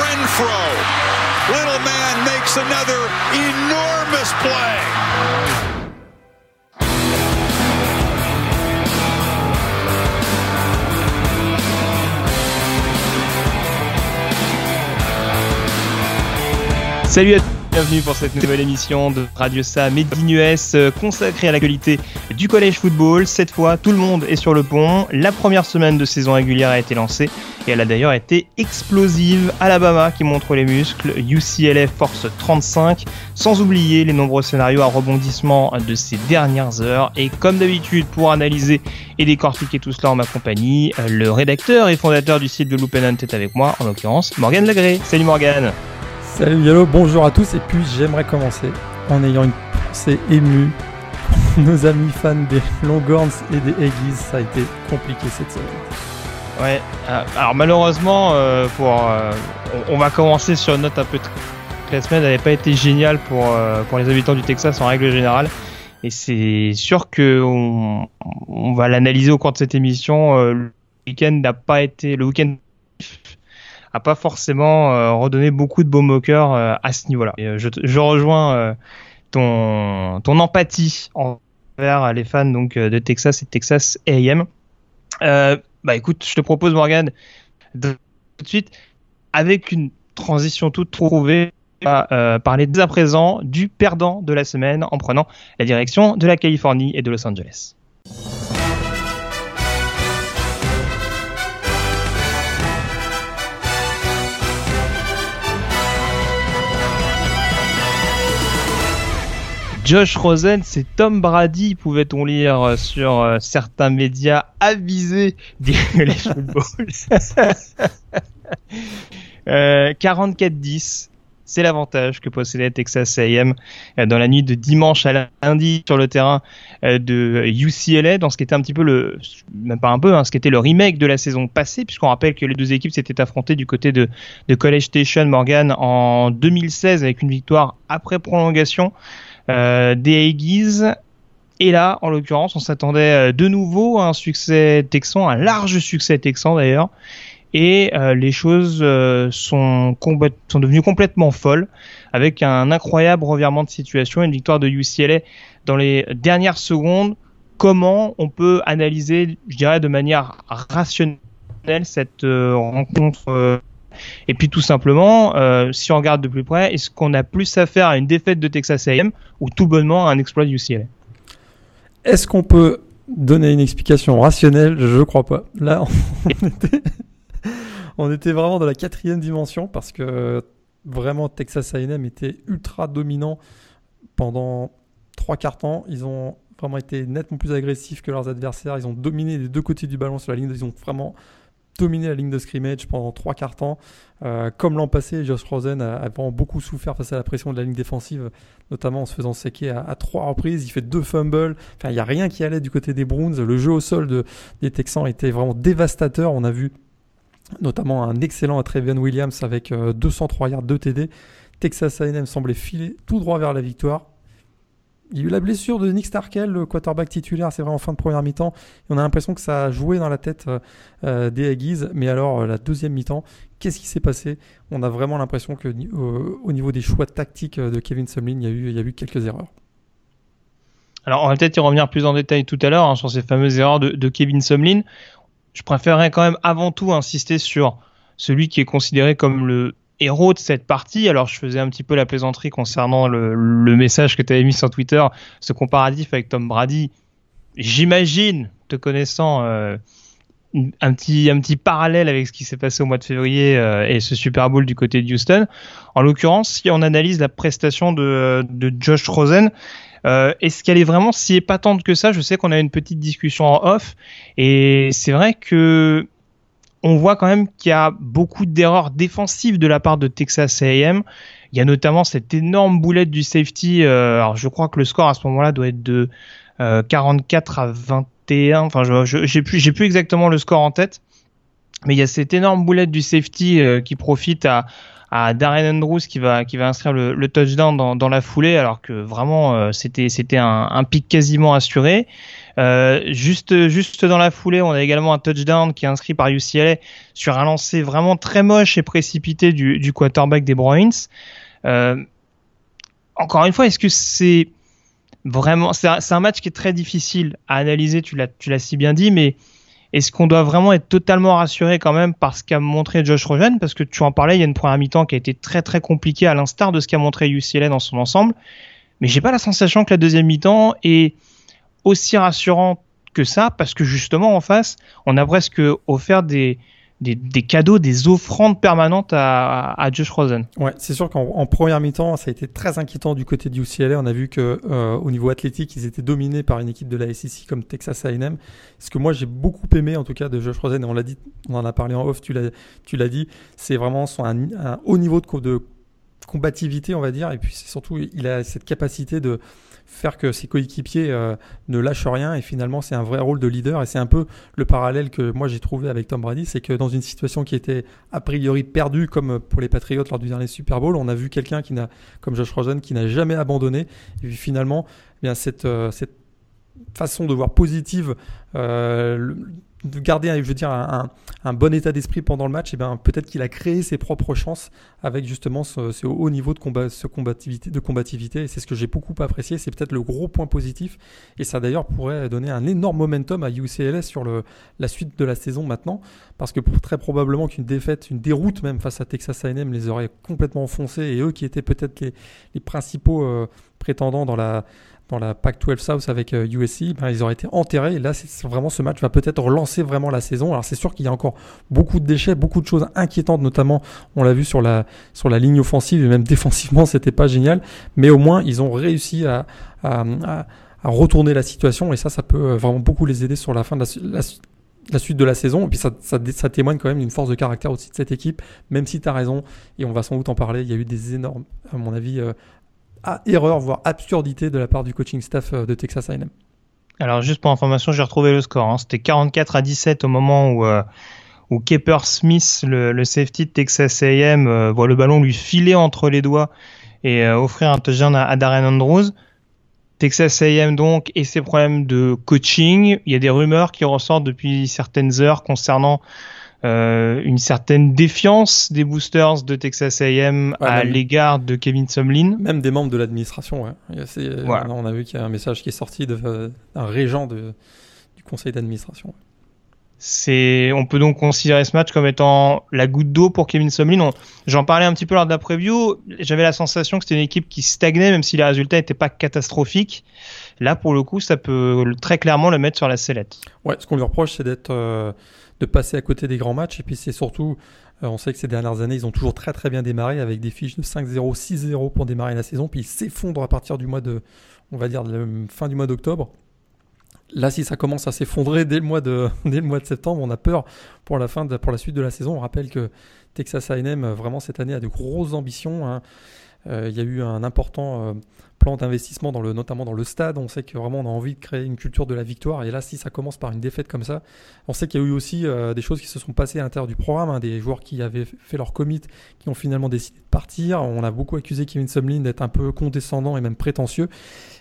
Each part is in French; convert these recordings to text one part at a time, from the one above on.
Renfro. Little man makes another enormous play. Salut à bienvenue pour cette nouvelle émission de Radio Sa Made in US euh, consacrée à l'actualité du collège football. Cette fois, tout le monde est sur le pont. La première semaine de saison régulière a été lancée et elle a d'ailleurs été explosive. Alabama qui montre les muscles, UCLA force 35, sans oublier les nombreux scénarios à rebondissement de ces dernières heures. Et comme d'habitude, pour analyser et décortiquer tout cela en ma compagnie, euh, le rédacteur et fondateur du site de Loop est avec moi, en l'occurrence Morgan Lagré. Salut Morgan Salut Yalo, bonjour à tous et puis j'aimerais commencer en ayant une pensée émue nos amis fans des Longhorns et des Aggies, ça a été compliqué cette semaine. Ouais, euh, alors malheureusement, euh, pour, euh, on, va commencer sur une note un peu... La semaine n'avait pas été géniale pour, pour les habitants du Texas en règle générale. Et c'est sûr que on, on va l'analyser au cours de cette émission. le week-end n'a pas été... Le week-end pas forcément euh, redonné beaucoup de baume au euh, à ce niveau-là. Euh, je, rejoins ton, ton empathie envers les fans donc de Texas et de Texas A&M. Bah écoute, je te propose Morgan de tout de suite avec une transition toute trouvée à parler dès à présent du perdant de la semaine en prenant la direction de la Californie et de Los Angeles. Josh Rosen, c'est Tom Brady, pouvait-on lire euh, sur euh, certains médias avisés du college football. Euh, 44-10, c'est l'avantage que possédait Texas A&M euh, dans la nuit de dimanche à lundi sur le terrain de UCLA, dans ce qui était un petit peu le, même pas un peu, hein, ce qui était remake de la saison passée, puisqu'on rappelle que les deux équipes s'étaient affrontées du côté de, College Station Morgan en 2016 avec une victoire après prolongation des Aggies. Et là, en l'occurrence, on s'attendait euh, de nouveau à un succès texan, un large succès texan d'ailleurs. Et euh, les choses euh, sont, sont devenues complètement folles, avec un incroyable revirement de situation, une victoire de UCLA dans les dernières secondes. Comment on peut analyser, je dirais, de manière rationnelle cette euh, rencontre euh, et puis tout simplement, euh, si on regarde de plus près, est-ce qu'on a plus affaire à une défaite de Texas A&M ou tout bonnement à un exploit de UCLA Est-ce qu'on peut donner une explication rationnelle? Je crois pas. Là, on était, on était vraiment dans la quatrième dimension parce que vraiment Texas A&M était ultra dominant pendant trois quarts temps. Ils ont vraiment été nettement plus agressifs que leurs adversaires. Ils ont dominé les deux côtés du ballon sur la ligne. Ils ont vraiment dominé la ligne de scrimmage pendant trois quarts temps. Euh, comme l'an passé, Josh Rosen a, vraiment beaucoup souffert face à la pression de la ligne défensive, notamment en se faisant séquer à, à trois reprises. Il fait deux fumbles. Enfin, il n'y a rien qui allait du côté des Browns. Le jeu au sol de, des Texans était vraiment dévastateur. On a vu notamment un excellent Trevian Williams avec euh, 203 yards de TD. Texas A&M semblait filer tout droit vers la victoire. Il y a eu la blessure de Nick Starkel, le quarterback titulaire, c'est vrai en fin de première mi-temps. On a l'impression que ça a joué dans la tête euh, euh, des Aggies. Mais alors, euh, la deuxième mi-temps, qu'est-ce qui s'est passé? On a vraiment l'impression que au niveau des choix tactiques de Kevin Sumlin, il y a eu, quelques erreurs. Alors, on va peut-être y revenir plus en détail tout à l'heure hein, sur ces fameuses erreurs de Kevin Sumlin. Je préférerais quand même avant tout insister sur celui qui est considéré comme le héros de cette partie. Alors, je faisais un petit peu la plaisanterie concernant le, le message que tu avais mis sur Twitter, ce comparatif avec Tom Brady. J'imagine, te connaissant, euh, un petit un petit parallèle avec ce qui s'est passé au mois de février euh, et ce Super Bowl du côté de Houston. En l'occurrence, si on analyse la prestation de, de Josh Rosen, euh, est-ce qu'elle est vraiment si épatante que ça? Je sais qu'on a une petite discussion en off et c'est vrai que on voit quand même qu'il y a beaucoup d'erreurs défensives de la part de Texas A&M. Il y a notamment cette énorme boulette du safety. euh, alors je crois que le score à ce moment-là doit être de euh, 44 à 21. Enfin, je j'ai plus exactement le score en tête. Mais il y a cette énorme boulette du safety euh, qui profite à, Darren Andrews qui va inscrire le, touchdown dans, la foulée alors que vraiment euh, c'était un pic quasiment assuré. Euh, juste, juste dans la foulée, on a également un touchdown qui est inscrit par UCLA sur un lancer vraiment très moche et précipité du, quarterback des Bruins. Euh, encore une fois, est-ce que c'est vraiment, c'est un, un, match qui est très difficile à analyser, tu l'as, tu l'as si bien dit, mais est-ce qu'on doit vraiment être totalement rassuré quand même par ce qu'a montré Josh Rosen? Parce que tu en parlais, il y a une première mi-temps qui a été très très compliquée à l'instar de ce qu'a montré UCLA dans son ensemble. Mais j'ai pas la sensation que la deuxième mi-temps est aussi rassurante que ça, parce que justement en face, on a presque offert des, des, des, cadeaux, des offrandes permanentes à, Josh Rosen. Ouais, c'est sûr qu'en première mi-temps, ça a été très inquiétant du côté du UCLA. On a vu que euh, au niveau athlétique, ils étaient dominés par une équipe de la SEC comme Texas A&M. Ce que moi j'ai beaucoup aimé en tout cas de Josh Rosen, et on l'a dit, on en a parlé en off, tu l'as, tu l'as dit, c'est vraiment son un, haut niveau de, de combativité, on va dire, et puis surtout il a cette capacité de faire que ses coéquipiers euh, ne lâchent rien et finalement c'est un vrai rôle de leader. Et c'est un peu le parallèle que moi j'ai trouvé avec Tom Brady, c'est que dans une situation qui était a priori perdue comme pour les Patriots lors du dernier Super Bowl, on a vu quelqu'un qui n'a comme Josh Rosen qui n'a jamais abandonné. Et puis finalement eh bien cette euh, cette façon de voir positive euh, de garder, je veux dire, un, bon état d'esprit pendant le match, et ben peut-être qu'il a créé ses propres chances avec justement ce, haut niveau de, combat, combativité, de combativité. C'est ce que j'ai beaucoup apprécié. C'est peut-être le gros point positif. Et ça d'ailleurs pourrait donner un énorme momentum à UCLS sur la suite de la saison maintenant, parce que très probablement qu'une défaite, une déroute même face à Texas A&M les aurait complètement enfoncés. Et eux qui étaient peut-être les, les principaux euh, prétendants dans la dans la Pac-12 South avec USC, euh, ben, ils auraient été enterrés. Et là, vraiment ce match va peut-être relancer vraiment la saison. Alors c'est sûr qu'il y a encore beaucoup de déchets, beaucoup de choses inquiétantes, notamment on l'a vu sur la sur la ligne offensive et même défensivement, c'était pas génial. Mais au moins, ils ont réussi à, à, retourner la situation et ça, ça peut vraiment beaucoup les aider sur la fin de la, suite de la saison. Et puis ça, ça, ça témoigne quand même d'une force de caractère aussi de cette équipe, même si tu as raison, et on va sans doute en parler, il y a eu des énormes, à mon avis, euh, à erreur, voire absurdité de la part du coaching staff de Texas A&M. Alors juste pour information, j'ai retrouvé le score. Hein. C'était 44 à 17 au moment où, euh, où Kepper Smith, le, safety de Texas A&M, euh, voit le ballon lui filer entre les doigts et euh, offrir un touchdown à Darren Andrews. Texas A&M donc et ses problèmes de coaching. Il y a des rumeurs qui ressortent depuis certaines heures concernant euh, une certaine défiance des boosters de Texas A&M ouais, à l'égard de Kevin Sumlin. Même des membres de l'administration. Ouais. Voilà. On a vu qu'il y a un message qui est sorti d'un régent de, du conseil d'administration. C'est, on peut donc considérer ce match comme étant la goutte d'eau pour Kevin Sumlin. J'en parlais un petit peu lors de la preview. J'avais la sensation que c'était une équipe qui stagnait, même si les résultats n'étaient pas catastrophiques. Là, pour le coup, ça peut très clairement le mettre sur la sellette. Ouais, ce qu'on lui reproche, c'est d'être euh, de passer à côté des grands matchs. Et puis c'est surtout, euh, on sait que ces dernières années, ils ont toujours très très bien démarré avec des fiches de 5-0, 6-0 pour démarrer la saison. Puis ils s'effondrent à partir du mois de, on va dire, de fin du mois d'octobre. Là, si ça commence à s'effondrer dès le mois de dès septembre, on a peur pour la suite de la saison. On rappelle que Texas A&M vraiment cette année a de grosses ambitions. Hein. Euh, il y a eu un important euh, plan d'investissement dans le, notamment dans le stade. On sait que vraiment a envie de créer une culture de la victoire. Et là, si ça commence par une défaite comme ça, on sait qu'il y a eu aussi euh, des choses qui se sont passées à l'intérieur du programme, hein, des joueurs qui avaient fait leur commit, qui ont finalement décidé de partir. On a beaucoup accusé Kevin Sumlin d'être un peu condescendant et même prétentieux.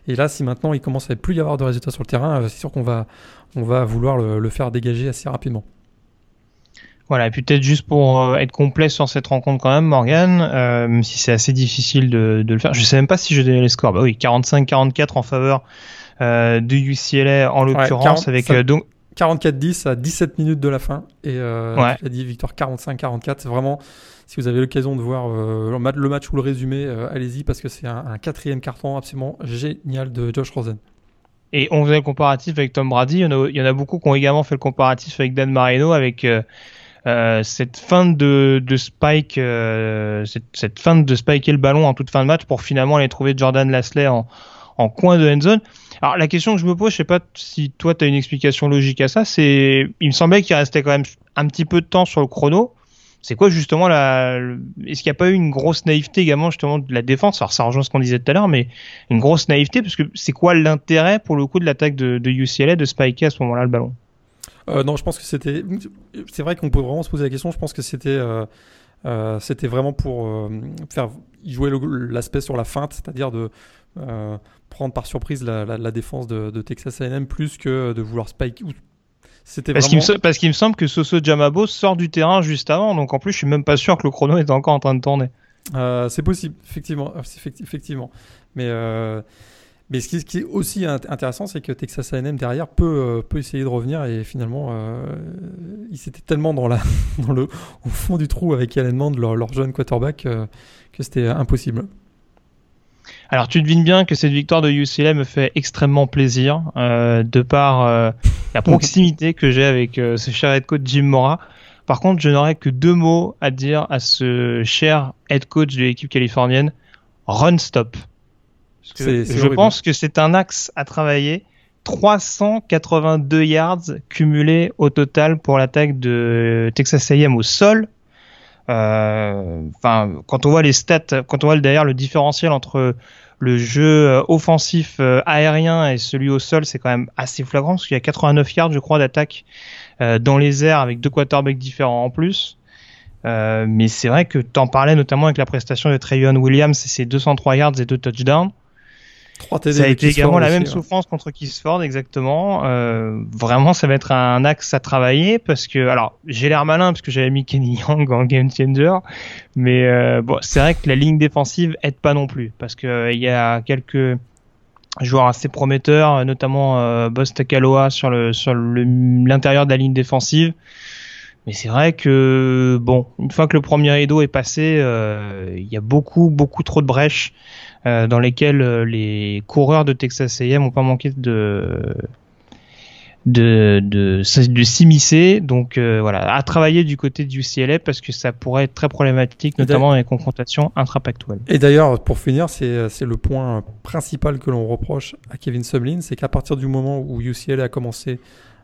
Et là, si maintenant il commence à plus y avoir de résultats sur le terrain, c'est sûr qu'on va, vouloir le faire dégager assez rapidement. Voilà, et puis peut-être juste pour euh, être complet sur cette rencontre quand même, Morgan, euh, même si c'est assez difficile de, de, le faire. Je sais même pas si je donnais les scores. Bah oui, 45-44 en faveur euh, de UCLA en l'occurrence, ouais, avec euh, donc 44-10 à 17 minutes de la fin et ouais. tu as dit victoire 45-44. C'est vraiment, si vous avez l'occasion de voir le match ou le résumé, allez-y parce que c'est un, un, quatrième carton absolument génial de Josh Rosen. Et on faisait le comparatif avec Tom Brady. Il y en a, il y en a beaucoup qui ont également fait le comparatif avec Dan Marino avec euh, cette fin de, de spike, euh, cette, cette, fin de spiker le ballon en toute fin de match pour finalement aller trouver Jordan Lasley en, en coin de end zone. Alors la question que je me pose, je sais pas si toi tu as une explication logique à ça, c'est il me semblait qu'il restait quand même un petit peu de temps sur le chrono. C'est quoi justement la est-ce qu'il n'y a pas eu une grosse naïveté également justement de la défense? Alors ça rejoint ce qu'on disait tout à l'heure, mais une grosse naïveté parce que c'est quoi l'intérêt pour le coup de l'attaque de, de UCLA de spiker à ce moment-là le ballon? Euh, non, je pense que c'était. C'est vrai qu'on peut vraiment se poser la question. Je pense que c'était. Euh, C'était vraiment pour faire jouer l'aspect sur la feinte, c'est-à-dire de prendre par surprise la, défense de, Texas A&M plus que de vouloir spike. C'était parce qu'il me, semble que Soso Jamabo sort du terrain juste avant, donc en plus je suis même pas sûr que le chrono est encore en train de tourner. Euh, c'est possible, effectivement, effectivement. Mais euh, mais ce qui, est aussi intéressant, c'est que Texas A&M derrière peut, euh, peut essayer de revenir et finalement, ils étaient tellement dans, la, dans le, au fond du trou avec Allen Mand, leur, leur jeune quarterback, que c'était impossible. Alors tu devines bien que cette victoire de UCLA me fait extrêmement plaisir euh, de par euh, la proximité que j'ai avec euh, ce cher head coach Jim Mora. Par contre, je n'aurais que deux mots à dire à ce cher head coach de l'équipe californienne run stop. Je pense que c'est un axe à travailler. 382 yards cumulés au total pour l'attaque de Texas A&M au sol euh, enfin, quand on voit les stats, quand on voit d'ailleurs le différentiel entre le jeu euh, offensif euh, aérien et celui au sol, c'est quand même assez flagrant parce qu'il y a 89 yards, je crois, d'attaque dans les airs avec deux quarterbacks différents en plus. mais c'est vrai que tu en parlais notamment avec la prestation de Trayon Williams et ses 203 yards et deux touchdowns ça a été également la même souffrance contre Kisford, exactement. Euh, vraiment, ça va être un axe à travailler parce que, alors, j'ai l'air malin parce que j'avais mis Kenny Young en game changer, mais euh, bon, c'est vrai que la ligne défensive aide pas non plus parce que euh, il y a quelques joueurs assez prometteurs, notamment euh, Boss Takaloa sur le sur l'intérieur de la ligne défensive. Mais c'est vrai que bon, une fois que le premier rideau est passé, euh, il y a beaucoup beaucoup trop de brèches euh, dans lesquelles euh, les coureurs de Texas A&M n'ont pas manqué de de, de, de s'immiscer. Donc voilà, à travailler du côté du UCLA parce que ça pourrait être très problématique, notamment dans les confrontations intrapactuelles. Et d'ailleurs, pour finir, c'est le point principal que l'on reproche à Kevin Sumlin, c'est qu'à partir du moment où UCLA a commencé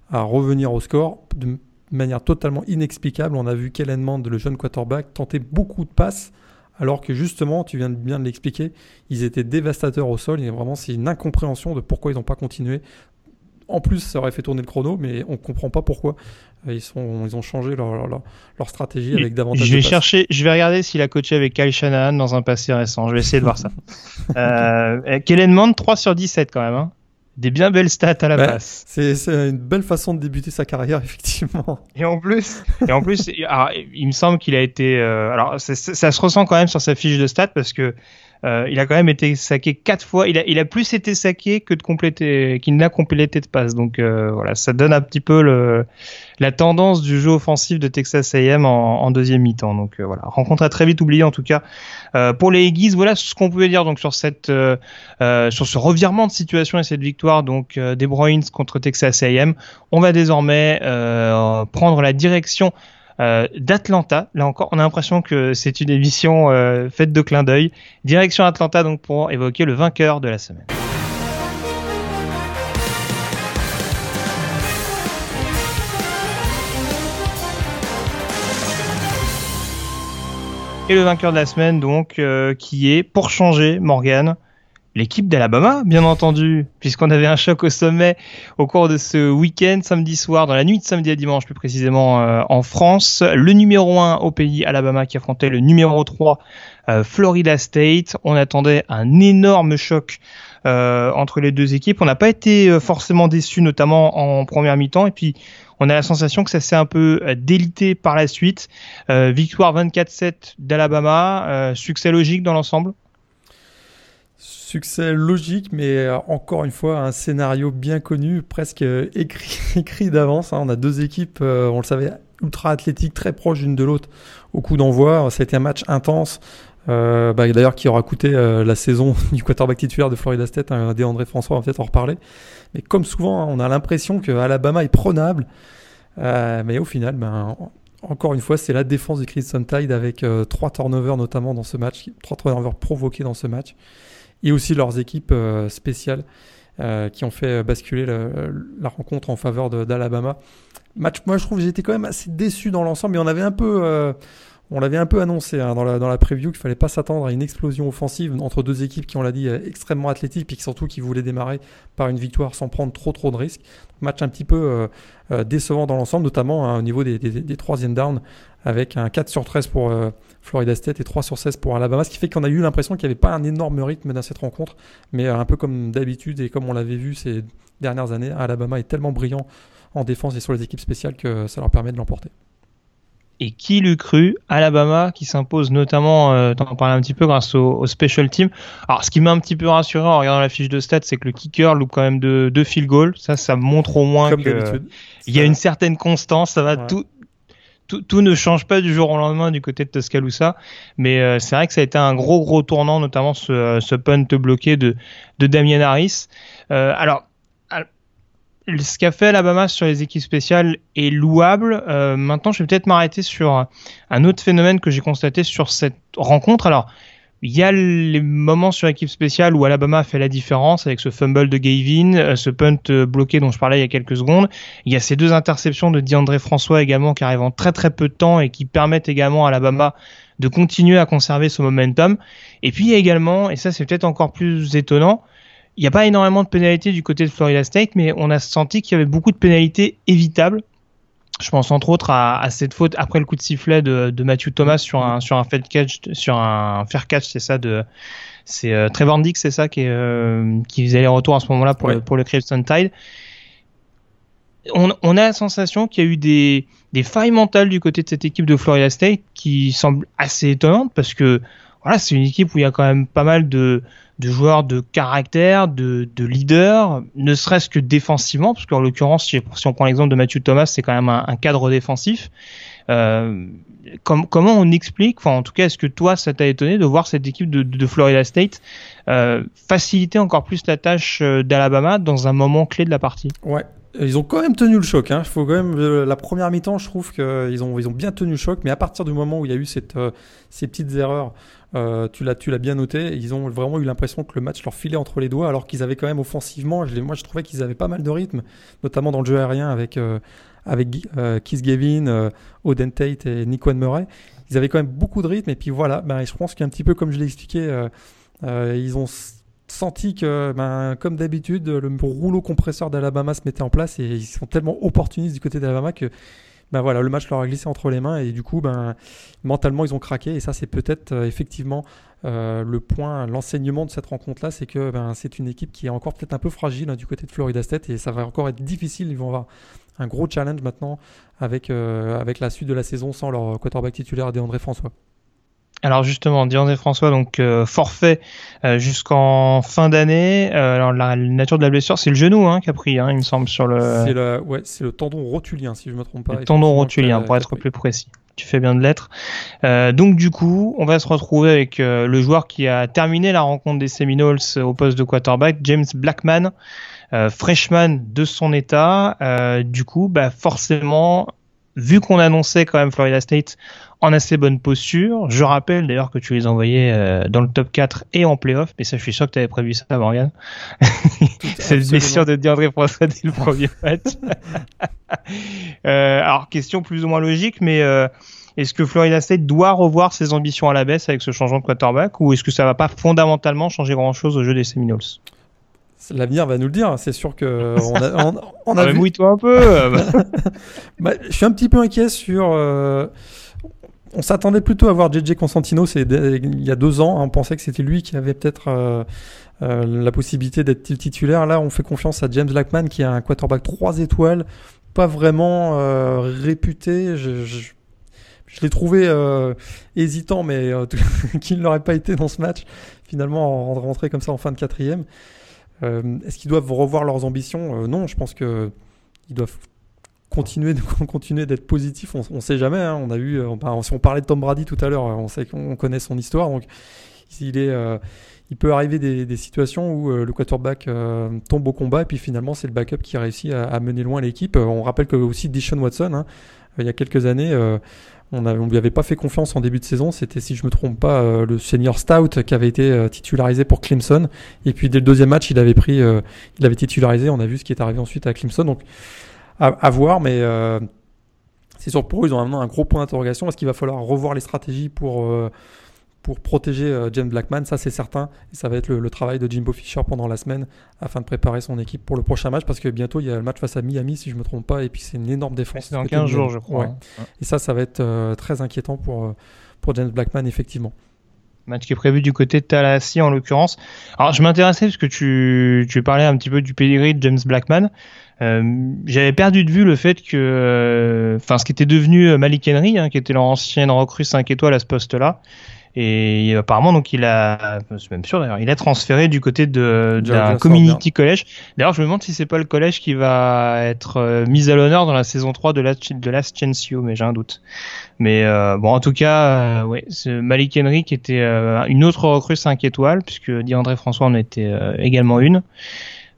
à revenir au score, de manière totalement inexplicable, on a vu Kellen Mond, le jeune quarterback, tenter beaucoup de passes, alors que justement, tu viens de bien de l'expliquer, ils étaient dévastateurs au sol. Et vraiment, c'est une incompréhension de pourquoi ils n'ont pas continué. En plus, ça aurait fait tourner le chrono, mais on ne comprend pas pourquoi. Ils, sont, ils ont changé leur, leur, stratégie avec davantage je vais chercher, Je vais regarder s'il a coaché avec Kyle Shanahan dans un passé récent. Je vais essayer de voir ça. euh, Kellen Mond, 3 sur 17 quand même. Hein. Des bien belles stats à la bah, base. C'est une belle façon de débuter sa carrière, effectivement. Et en plus, et en plus il me semble qu'il a été. Euh, alors, ça, ça, se ressent quand même sur sa fiche de stats parce que euh, il a quand même été saqué quatre fois. Il a, il a plus été saqué que de compléter, qu'il n'a complété de passe. Donc euh, voilà, ça donne un petit peu le, la tendance du jeu offensif de Texas A&M en, en, deuxième mi-temps. Donc euh, voilà, rencontre à très vite oubliée en tout cas euh, pour les Aggies. Voilà ce qu'on pouvait dire donc sur cette, euh, sur ce revirement de situation et cette victoire donc des Bruins contre Texas A&M. On va désormais prendre la direction euh, d'Atlanta. Là encore, on a l'impression que c'est une émission euh, faite de clin d'œil. Direction Atlanta donc pour évoquer le vainqueur de la semaine. Et le vainqueur de la semaine donc euh, qui est pour changer Morgan l'équipe d'Alabama, bien entendu, puisqu'on avait un choc au sommet au cours de ce week-end, samedi soir, dans la nuit de samedi à dimanche plus précisément euh, en France. Le numéro 1 au pays, Alabama, qui affrontait le numéro 3, euh, Florida State. On attendait un énorme choc euh, entre les deux équipes. On n'a pas été forcément déçus, notamment en première mi-temps, et puis on a la sensation que ça s'est un peu délité par la suite. victoire 24-7 d'Alabama, succès logique dans l'ensemble? Succès logique, mais euh, encore une fois, un scénario bien connu, presque euh, écrit, d'avance. Hein. On a deux équipes, euh, on le savait, ultra athlétiques, très proches l'une de l'autre au coup d'envoi. Ça a été un match intense, bah, d'ailleurs qui aura coûté la saison du quarterback titulaire de Florida State, hein, André François, on va peut-être en reparler. Mais comme souvent, hein, on a l'impression que Alabama est prenable. mais au final, ben, encore une fois, c'est la défense du Crimson Tide avec trois turnovers notamment dans ce match, trois turnovers provoqués dans ce match et aussi leurs équipes euh, spéciales euh, qui ont fait basculer la rencontre en faveur d'Alabama. Match, moi je trouve que j'étais quand même assez déçu dans l'ensemble, mais on avait un peu, euh, on l'avait un peu annoncé hein, dans, la, dans la preview qu'il fallait pas s'attendre à une explosion offensive entre deux équipes qui, on l'a dit, extrêmement athlétiques et surtout qui voulaient démarrer par une victoire sans prendre trop trop de risques. Match un petit peu décevant dans l'ensemble, notamment hein, au niveau des, des, troisièmes downs avec un 4 sur 13 pour Florida State et 3 sur 16 pour Alabama, ce qui fait qu'on a eu l'impression qu'il n'y avait pas un énorme rythme dans cette rencontre, mais un peu comme d'habitude et comme on l'avait vu ces dernières années, Alabama est tellement brillant en défense et sur les équipes spéciales que ça leur permet de l'emporter. Et qui l'eût cru Alabama qui s'impose notamment, euh, t'en parlais un petit peu grâce au, special team. Alors ce qui m'a un petit peu rassuré en regardant la fiche de stats, c'est que le kicker loupe quand même deux, deux field goals. Ça, ça montre au moins qu'il y a une certaine constance. Ça va tout, tout, ne change pas du jour au lendemain du côté de Tuscaloosa, mais euh, c'est vrai que ça a été un gros gros tournant, notamment ce, euh, ce punt bloqué de, de Damien Harris. Euh, alors, ce qu'a fait Alabama sur les équipes spéciales est louable. maintenant, je vais peut-être m'arrêter sur un autre phénomène que j'ai constaté sur cette rencontre. Alors, il y a les moments sur l'équipe spéciale où Alabama fait la différence avec ce fumble de Gavin, euh, ce punt euh, bloqué dont je parlais il y a quelques secondes. Il y a ces deux interceptions de DeAndre François également qui arrivent en très très peu de temps et qui permettent également à Alabama de continuer à conserver ce momentum. Et puis il y a également, et ça c'est peut-être encore plus étonnant, il n'y a pas énormément de pénalités du côté de Florida State, mais on a senti qu'il y avait beaucoup de pénalités évitables je pense entre autres à, cette faute après le coup de sifflet de, Matthew Thomas sur un sur un fair catch, sur un fair catch, c'est ça de c'est euh, Trevor Dix, c'est ça qui est, euh, qui faisait les retours à ce moment-là pour le, pour le Crimson Tide. On, on, a la sensation qu'il y a eu des, des failles mentales du côté de cette équipe de Florida State qui semblent assez étonnantes parce que voilà, c'est une équipe où il y a quand même pas mal de, de joueurs de caractère, de, de leader, ne serait-ce que défensivement, parce qu'en l'occurrence, si, on prend l'exemple de Matthew Thomas, c'est quand même un, cadre défensif. Euh, comment on explique, enfin en tout cas, est-ce que toi, ça t'a étonné de voir cette équipe de, Florida State euh, faciliter encore plus la tâche euh, d'Alabama dans un moment clé de la partie? Ils ont quand même tenu le choc. Hein. Faut quand même euh, la première mi-temps, je trouve qu'ils ont ils ont bien tenu le choc. Mais à partir du moment où il y a eu cette, euh, ces petites erreurs, euh, tu l'as tu l'as bien noté. Ils ont vraiment eu l'impression que le match leur filait entre les doigts, alors qu'ils avaient quand même offensivement. Je, moi, je trouvais qu'ils avaient pas mal de rythme, notamment dans le jeu aérien avec avec Keith Gavin, Oden Tate et Nick Murray. Ils avaient quand même beaucoup de rythme. Et puis voilà, ben, je pense qu'un petit peu comme je l'ai expliqué, ils ont senti que, ben, comme d'habitude, le rouleau compresseur d'Alabama se mettait en place et ils sont tellement opportunistes du côté d'Alabama que ben voilà, le match leur a glissé entre les mains et du coup, ben, mentalement, ils ont craqué. Et ça, c'est peut-être euh, effectivement euh, le point, l'enseignement de cette rencontre-là, c'est que ben, c'est une équipe qui est encore peut-être un peu fragile hein, du côté de Florida State et ça va encore être difficile. Ils vont avoir un gros challenge maintenant avec, euh, la suite de la saison sans leur quarterback titulaire, André François. Alors justement, et François, donc euh, forfait euh, jusqu'en fin d'année. Euh, alors la, nature de la blessure, c'est le genou hein, qui a pris, hein, il me semble, sur le. C'est le, ouais, c'est le tendon rotulien, si je me trompe pas. Le tendon rotulien, pour être plus précis. Tu fais bien de l'être. donc du coup, on va se retrouver avec le joueur qui a terminé la rencontre des Seminoles au poste de quarterback, James Blackman, freshman de son état. du coup, bah forcément, vu qu'on annonçait quand même Florida State en assez bonne posture. Je rappelle d'ailleurs que tu les envoyais euh, dans le top 4 et en playoff, mais ça, je suis sûr que tu avais prévu ça, Morgan. Cette blessure de DeAndre François dès le premier match. euh, alors, question plus ou moins logique, mais euh, est-ce que Florida State doit revoir ses ambitions à la baisse avec ce changement de quarterback ou est-ce que ça va pas fondamentalement changer grand-chose au jeu des Seminoles? L'avenir va nous le dire. C'est sûr que on a, on, on a ah, toi un peu. bah, je suis un petit peu inquiet sur. Euh, on s'attendait plutôt à voir JJ Constantino il y a deux ans. Hein, on pensait que c'était lui qui avait peut-être euh, euh, la possibilité d'être titulaire. Là, on fait confiance à James Blackman qui a un quarterback 3 étoiles, pas vraiment euh, réputé. Je, l'ai trouvé hésitant, mais qu'il ne l'aurait pas été dans ce match. Finalement, rentrer comme ça en fin de quatrième. Est-ce qu'ils doivent revoir leurs ambitions? Non, je pense que ils doivent continuer, continuer d'être positif. On, sait jamais. Hein. On a vu, euh, si on parlait de Tom Brady tout à l'heure, on sait qu'on connaît son histoire. Donc, il est, euh, il peut arriver des, situations où euh, le quarterback tombe au combat et puis finalement c'est le backup qui réussit à, mener loin l'équipe. On rappelle que aussi Dishon Watson, hein, il y a quelques années, on ne lui avait pas fait confiance en début de saison. C'était, si je me trompe pas, le senior Stout qui avait été titularisé pour Clemson. Et puis dès le deuxième match, il avait pris, il avait titularisé. On a vu ce qui est arrivé ensuite à Clemson. Donc à, voir, mais euh, c'est sûr pour eux, ils ont maintenant un gros point d'interrogation. Est-ce qu'il va falloir revoir les stratégies pour, euh, pour protéger euh, James Blackman? Ça, c'est certain. Et ça va être le, travail de Jimbo Fisher pendant la semaine afin de préparer son équipe pour le prochain match parce que bientôt, il y a le match face à Miami, si je ne me trompe pas. Et puis, c'est une énorme défense. C'est dans 15 jours, je crois. Hein. Et ça, ça va être euh, très inquiétant pour, pour James Blackman, effectivement. Match qui est prévu du côté de Tallahassee en l'occurrence. Alors je m'intéressais parce que tu, tu parlais un petit peu du pedigree de James Blackman. Euh, j'avais perdu de vue le fait que, euh, enfin, ce qui était devenu euh, Malik Henry, hein, qui était l'ancienne recrue 5 étoiles à ce poste-là, et apparemment, donc, il a, c'est même sûr d'ailleurs, il a transféré du côté de, d'un community college. D'ailleurs, je me demande si c'est pas le collège qui va être mis à l'honneur dans la saison 3 de Last, de Last Chance You, mais j'ai un doute. Mais bon, en tout cas, ouais, c'est Malik Henry qui était une autre recrue 5 étoiles, puisque André François en était également une.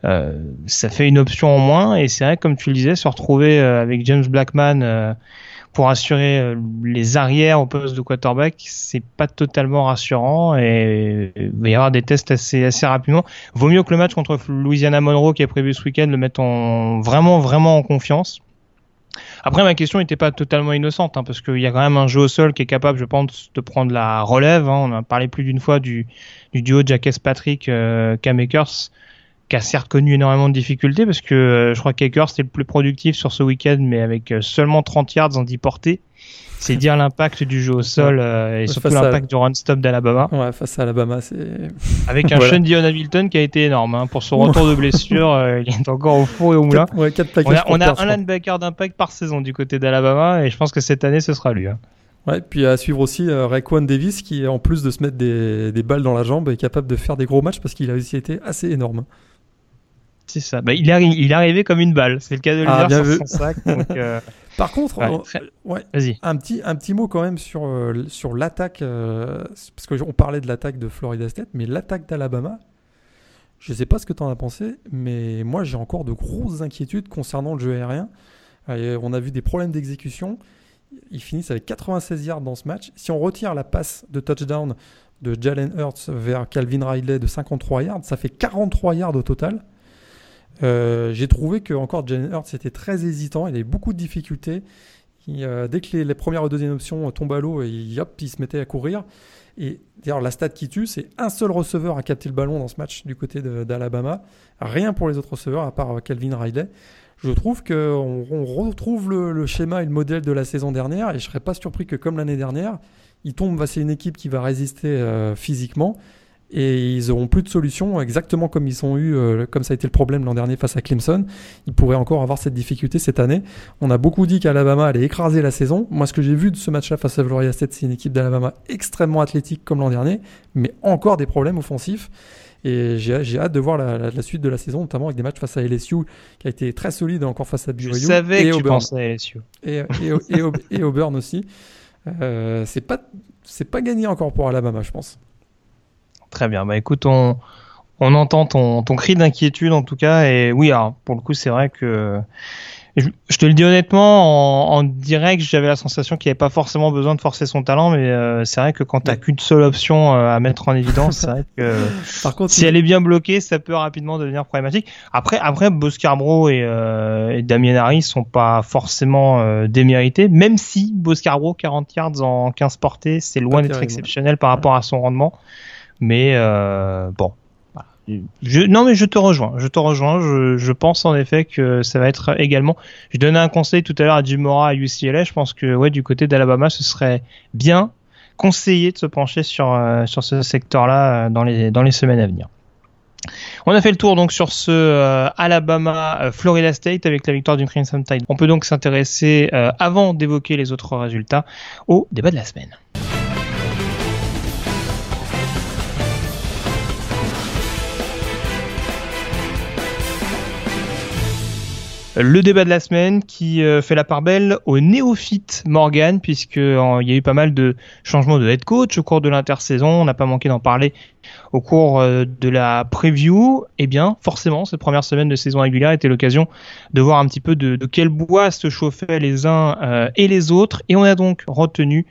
Euh, ça fait une option en moins et c'est vrai comme tu le disais se retrouver euh, avec James Blackman euh, pour assurer les arrières au poste de quarterback, c'est pas totalement rassurant et il va y avoir des tests assez assez rapidement. Vaut mieux que le match contre Louisiana Monroe qui est prévu ce week-end le mette en vraiment vraiment en confiance. Après, ma question n'était pas totalement innocente, hein, parce qu'il y a quand même un jeu au sol qui est capable, je pense, de prendre la relève. Hein. On a parlé plus d'une fois du, du duo Jacques Patrick, euh, qui a certes connu énormément de difficultés parce que euh, je crois qu'Akers était le plus productif sur ce week-end, mais avec euh, seulement 30 yards en 10 portées. C'est dire l'impact du jeu au sol euh, et surtout l'impact du run-stop d'Alabama. Ouais, face à Alabama, c'est. Avec un Sean Dion Hamilton qui a été énorme hein. pour son retour de blessure. il est encore au four et au moulin. Ouais, on a, on a un linebacker d'impact par saison du côté d'Alabama et je pense que cette année ce sera lui. Hein. Ouais, puis à suivre aussi euh, Raekwon Davis qui, en plus de se mettre des, des, balles dans la jambe, est capable de faire des gros matchs parce qu'il a aussi été assez énorme. C'est ça. Bah, il, est, il arrivé comme une balle. C'est le cas de le ah, dire sur son sac. Euh, Par contre, ouais, un, petit, un petit mot quand même sur, euh, sur l'attaque, euh, parce qu'on parlait de l'attaque de Florida State, mais l'attaque d'Alabama, je ne sais pas ce que tu en as pensé, mais moi j'ai encore de grosses inquiétudes concernant le jeu aérien. on a vu des problèmes d'exécution. Ils finissent avec 96 yards dans ce match. Si on retire la passe de touchdown de Jalen Hurts vers Calvin Ridley de 53 yards, ça fait 43 yards au total. Euh, j'ai trouvé que encore Jalen Hurts était très hésitant, il avait beaucoup de difficultés. Euh, dès que les, premières ou deuxième options tombent à l'eau, il, il se mettait à courir. Et d'ailleurs, la stat qui tue, c'est un seul receveur a capté le ballon dans ce match du côté d'Alabama. Rien pour les autres receveurs, à part Calvin Riley. Je trouve qu'on on retrouve le, schéma et le modèle de la saison dernière, et je ne serais pas surpris que, comme l'année dernière, il tombe c'est une équipe qui va résister euh, physiquement et ils n'auront plus de solution, exactement comme ils ont eu, euh, comme ça a été le problème l'an dernier face à Clemson. Ils pourraient encore avoir cette difficulté cette année. On a beaucoup dit qu'Alabama allait écraser la saison. Moi, ce que j'ai vu de ce match-là face à Florida State, c'est une équipe d'Alabama extrêmement athlétique comme l'an dernier, mais encore des problèmes offensifs. Et j'ai hâte de voir la, suite de la saison, notamment avec des matchs face à LSU, qui a été très solide encore face à BYU. Je savais et que tu pensais à LSU. Et, et, Auburn aussi. Euh, c'est pas, pas gagné encore pour Alabama, je pense. Très bien. Bah écoute, on, on entend ton, ton cri d'inquiétude en tout cas. Et oui, alors, pour le coup, c'est vrai que je, te le dis honnêtement, en, direct, j'avais la sensation qu'il n'y avait pas forcément besoin de forcer son talent, mais euh, c'est vrai que quand tu n'as qu'une seule option euh, à mettre en évidence, c'est vrai que Par contre, si elle est bien bloquée, ça peut rapidement devenir problématique. Après, après Boscarbro et, euh, et Damien Harris sont pas forcément démérités, même si Boscarbro 40 yards en 15 portées, c'est loin d'être exceptionnel par rapport à son rendement. Mais euh, bon, je, non mais je te rejoins, je te rejoins. Je, pense en effet que ça va être également. Je donnais un conseil tout à l'heure à Jim Mora à UCLA. Je pense que ouais du côté d'Alabama, ce serait bien conseillé de se pencher sur euh, sur ce secteur-là euh, dans les dans les semaines à venir. On a fait le tour donc sur ce Alabama Florida State avec la victoire du Crimson Tide. On peut donc s'intéresser avant d'évoquer les autres résultats au débat de la semaine. Le débat de la semaine qui euh, fait la part belle au néophyte Morgan, puisque euh, il y a eu pas mal de changements de head coach au cours de l'intersaison. On n'a pas manqué d'en parler au cours euh, de la preview. Eh bien, forcément, cette première semaine de saison régulière était l'occasion de voir un petit peu de, quel bois se chauffaient les uns et les autres. Et on a donc retenu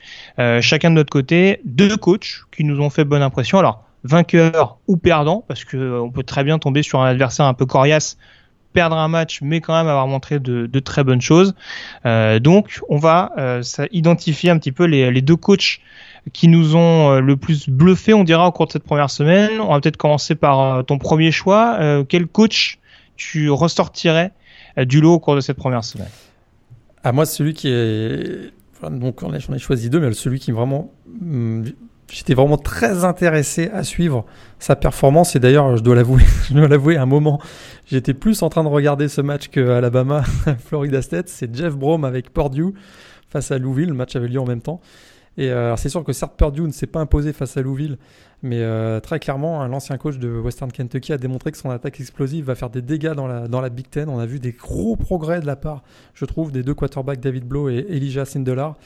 chacun de notre côté deux coachs qui nous ont fait bonne impression. Alors, vainqueur ou perdant, parce que on peut très bien tomber sur un adversaire un peu coriace perdre un match, mais quand même avoir montré de, très bonnes choses. Euh, donc, on va euh, identifier un petit peu les, deux coachs qui nous ont euh, le plus bluffé, on dira, au cours de cette première semaine. On va peut-être commencer par ton premier choix. quel coach tu ressortirais du lot au cours de cette première semaine? Ah, moi, celui qui est donc j'en ai choisi deux, mais celui qui vraiment hum, j'étais vraiment très intéressé à suivre sa performance. Et d'ailleurs, je dois l'avouer, je dois l'avouer, à un moment, j'étais plus en train de regarder ce match que Alabama, Florida State. C'est Jeff Brom avec Purdue face à Louisville. Le match avait lieu en même temps. Et euh, c'est sûr que certes Purdue ne s'est pas imposé face à Louisville, mais euh, très clairement, hein, l'ancien coach de Western Kentucky a démontré que son attaque explosive va faire des dégâts dans la, dans la Big Ten. On a vu des gros progrès de la part, je trouve, des deux quarterbacks David Blow et Elijah Sindelar.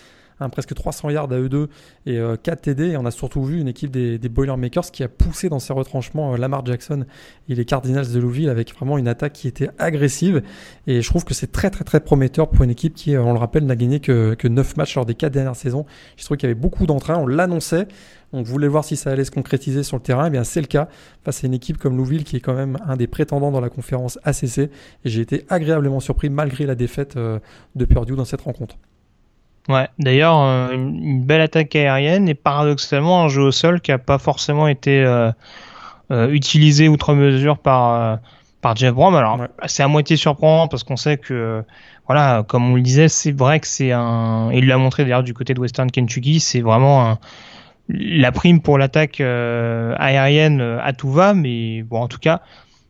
Hein, presque 300 yards à eux deux et 4 euh, TD. Et on a surtout vu une équipe des, des Boilermakers qui a poussé dans ses retranchements euh, Lamar Jackson et les Cardinals de Louisville avec vraiment une attaque qui était agressive. Et je trouve que c'est très très très prometteur pour une équipe qui, on le rappelle, n'a gagné que, que 9 matchs lors des 4 dernières saisons. Je trouve qu'il y avait beaucoup d'entrain. On l'annonçait. On voulait voir si ça allait se concrétiser sur le terrain. Et eh bien, c'est le cas face à une équipe comme Louisville qui est quand même un des prétendants dans la conférence ACC. Et j'ai été agréablement surpris malgré la défaite euh, de Purdue dans cette rencontre. Ouais, d'ailleurs, euh, une, belle attaque aérienne et paradoxalement un jeu au sol qui a pas forcément été euh, euh, utilisé outre mesure par par Jeff Brom. Alors, c'est à moitié surprenant parce qu'on sait que, voilà, comme on le disait, c'est vrai que c'est un, il l'a montré d'ailleurs du côté de Western Kentucky, c'est vraiment un, la prime pour l'attaque aérienne à tout va, mais bon, en tout cas,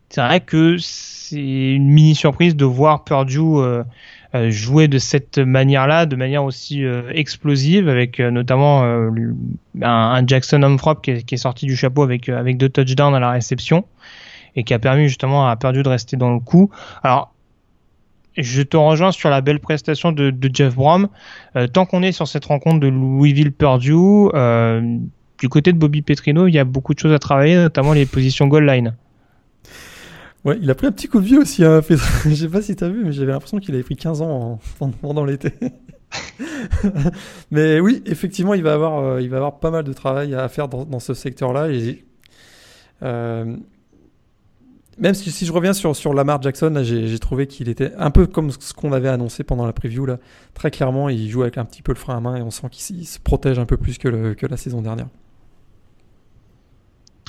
c'est vrai que c'est une mini surprise de voir Purdue jouer de cette manière-là, de manière aussi euh, explosive, avec euh, notamment un, Jackson Humfrop qui, qui, est sorti du chapeau avec avec deux touchdowns à la réception et qui a permis justement à Perdu de rester dans le coup. Alors je te rejoins sur la belle prestation de, de Jeff Brom. tant qu'on est sur cette rencontre de Louisville-Purdue, du côté de Bobby Petrino, il y a beaucoup de choses à travailler, notamment les positions goal line. Ouais, il a pris un petit coup de vieux aussi. Hein, Je sais pas si t'as vu, mais j'avais l'impression qu'il avait pris 15 ans pendant l'été. mais oui, effectivement, il va avoir, euh, il va avoir pas mal de travail à faire dans, ce secteur-là. Euh, même si, si, je reviens sur, sur Lamar Jackson, j'ai trouvé qu'il était un peu comme ce qu'on avait annoncé pendant la preview. Là. Très clairement, il joue avec un petit peu le frein à main et on sent qu'il se protège un peu plus que, que la saison dernière.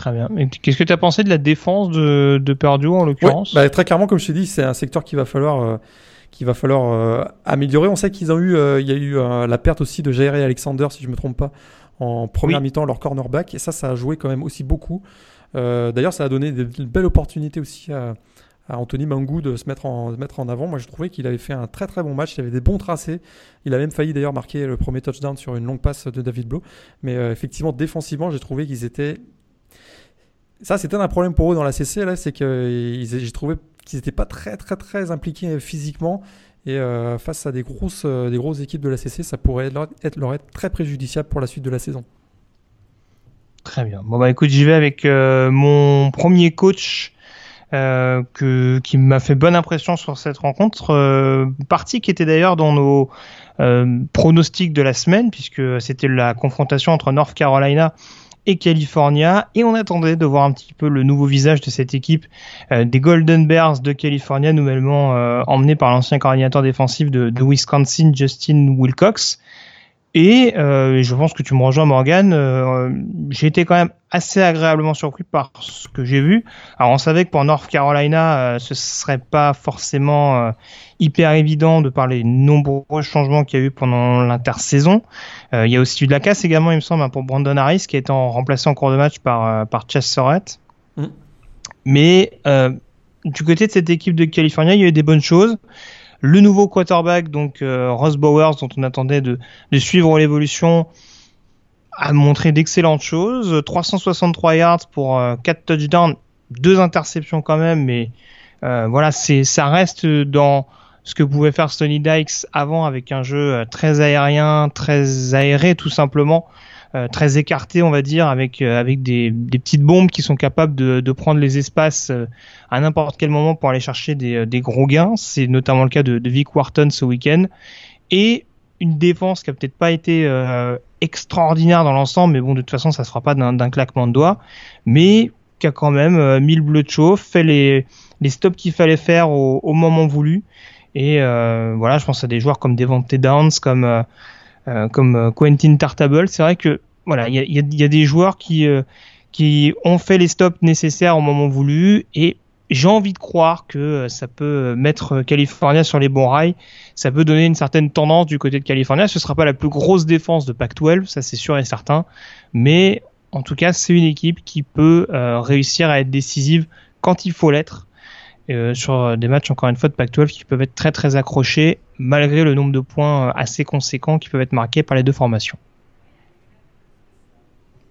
Très bien. Qu'est-ce que tu as pensé de la défense de, de en l'occurrence bah, Très clairement, comme je t'ai dit, c'est un secteur qu'il va falloir, euh, va falloir euh, améliorer. On sait qu'ils ont eu, euh, il y a eu la perte aussi de Jair Alexander, si je me trompe pas, en première mi-temps, leur cornerback. Et ça, ça a joué quand même aussi beaucoup. D'ailleurs, ça a donné de, belles opportunités aussi à, Anthony Mangou de se mettre en, mettre en avant. Moi, je trouvais qu'il avait fait un très très bon match. Il avait des bons tracés. Il a même failli d'ailleurs marquer le premier touchdown sur une longue passe de David Blow. Mais effectivement, défensivement, j'ai trouvé qu'ils étaient ça, c'était un problème pour eux dans la CC, là, c'est que j'ai trouvé qu'ils n'étaient pas très, très, très impliqués physiquement. Et euh, face à des grosses, euh, des grosses équipes de la CC, ça pourrait leur être très préjudiciable pour la suite de la saison. Très bien. Bon, bah écoute, j'y vais avec euh, mon premier coach qui m'a fait bonne impression sur cette rencontre. partie qui était d'ailleurs dans nos pronostics de la semaine, puisque c'était la confrontation entre North Carolina et California. Et on attendait de voir un petit peu le nouveau visage de cette équipe euh, des Golden Bears de California, nouvellement euh, emmené par l'ancien coordinateur défensif de, Wisconsin, Justin Wilcox. Et euh, je pense que tu me rejoins, Morgan. Euh, j'ai été quand même assez agréablement surpris par ce que j'ai vu. Alors, on savait que pour North Carolina, euh, ce serait pas forcément euh, hyper évident de par les nombreux changements qu'il y a eu pendant l'intersaison. il y a aussi eu de la casse également, il me semble, hein, pour Brandon Harris, qui est en remplacé en cours de match par par Chess Surratt. Mm. Mais du côté de cette équipe de California, il y a eu des bonnes choses le nouveau quarterback, donc euh, Ross Bowers, dont on attendait de, suivre l'évolution, a montré d'excellentes choses. 363 yards pour 4 euh, touchdowns, deux interceptions quand même, mais euh, voilà, ça reste dans ce que pouvait faire Stony Dykes avant avec un jeu très aérien, très aéré tout simplement. Euh, très écarté, on va dire, avec euh, avec des, des, petites bombes qui sont capables de, de prendre les espaces euh, à n'importe quel moment pour aller chercher des, des gros gains. C'est notamment le cas de, de Vic Wharton ce week-end. Et une défense qui a peut-être pas été extraordinaire dans l'ensemble, mais bon, de toute façon, ça se fera pas d'un claquement de doigts, mais qui a quand même mis le bleu de chauffe, fait les les stops qu'il fallait faire au, moment voulu. Et euh, voilà, je pense à des joueurs comme Devante Downs, comme comme Quentin Tartable. C'est vrai que voilà, il y a, y a, des joueurs qui qui ont fait les stops nécessaires au moment voulu et j'ai envie de croire que euh, ça peut mettre California sur les bons rails. Ça peut donner une certaine tendance du côté de California. Ce sera pas la plus grosse défense de Pac-12, ça c'est sûr et certain. Mais en tout cas, c'est une équipe qui peut euh, réussir à être décisive quand il faut l'être. Euh, sur des matchs encore une fois de Pac-12 qui peuvent être très très accrochés malgré le nombre de points assez conséquents qui peuvent être marqués par les deux formations.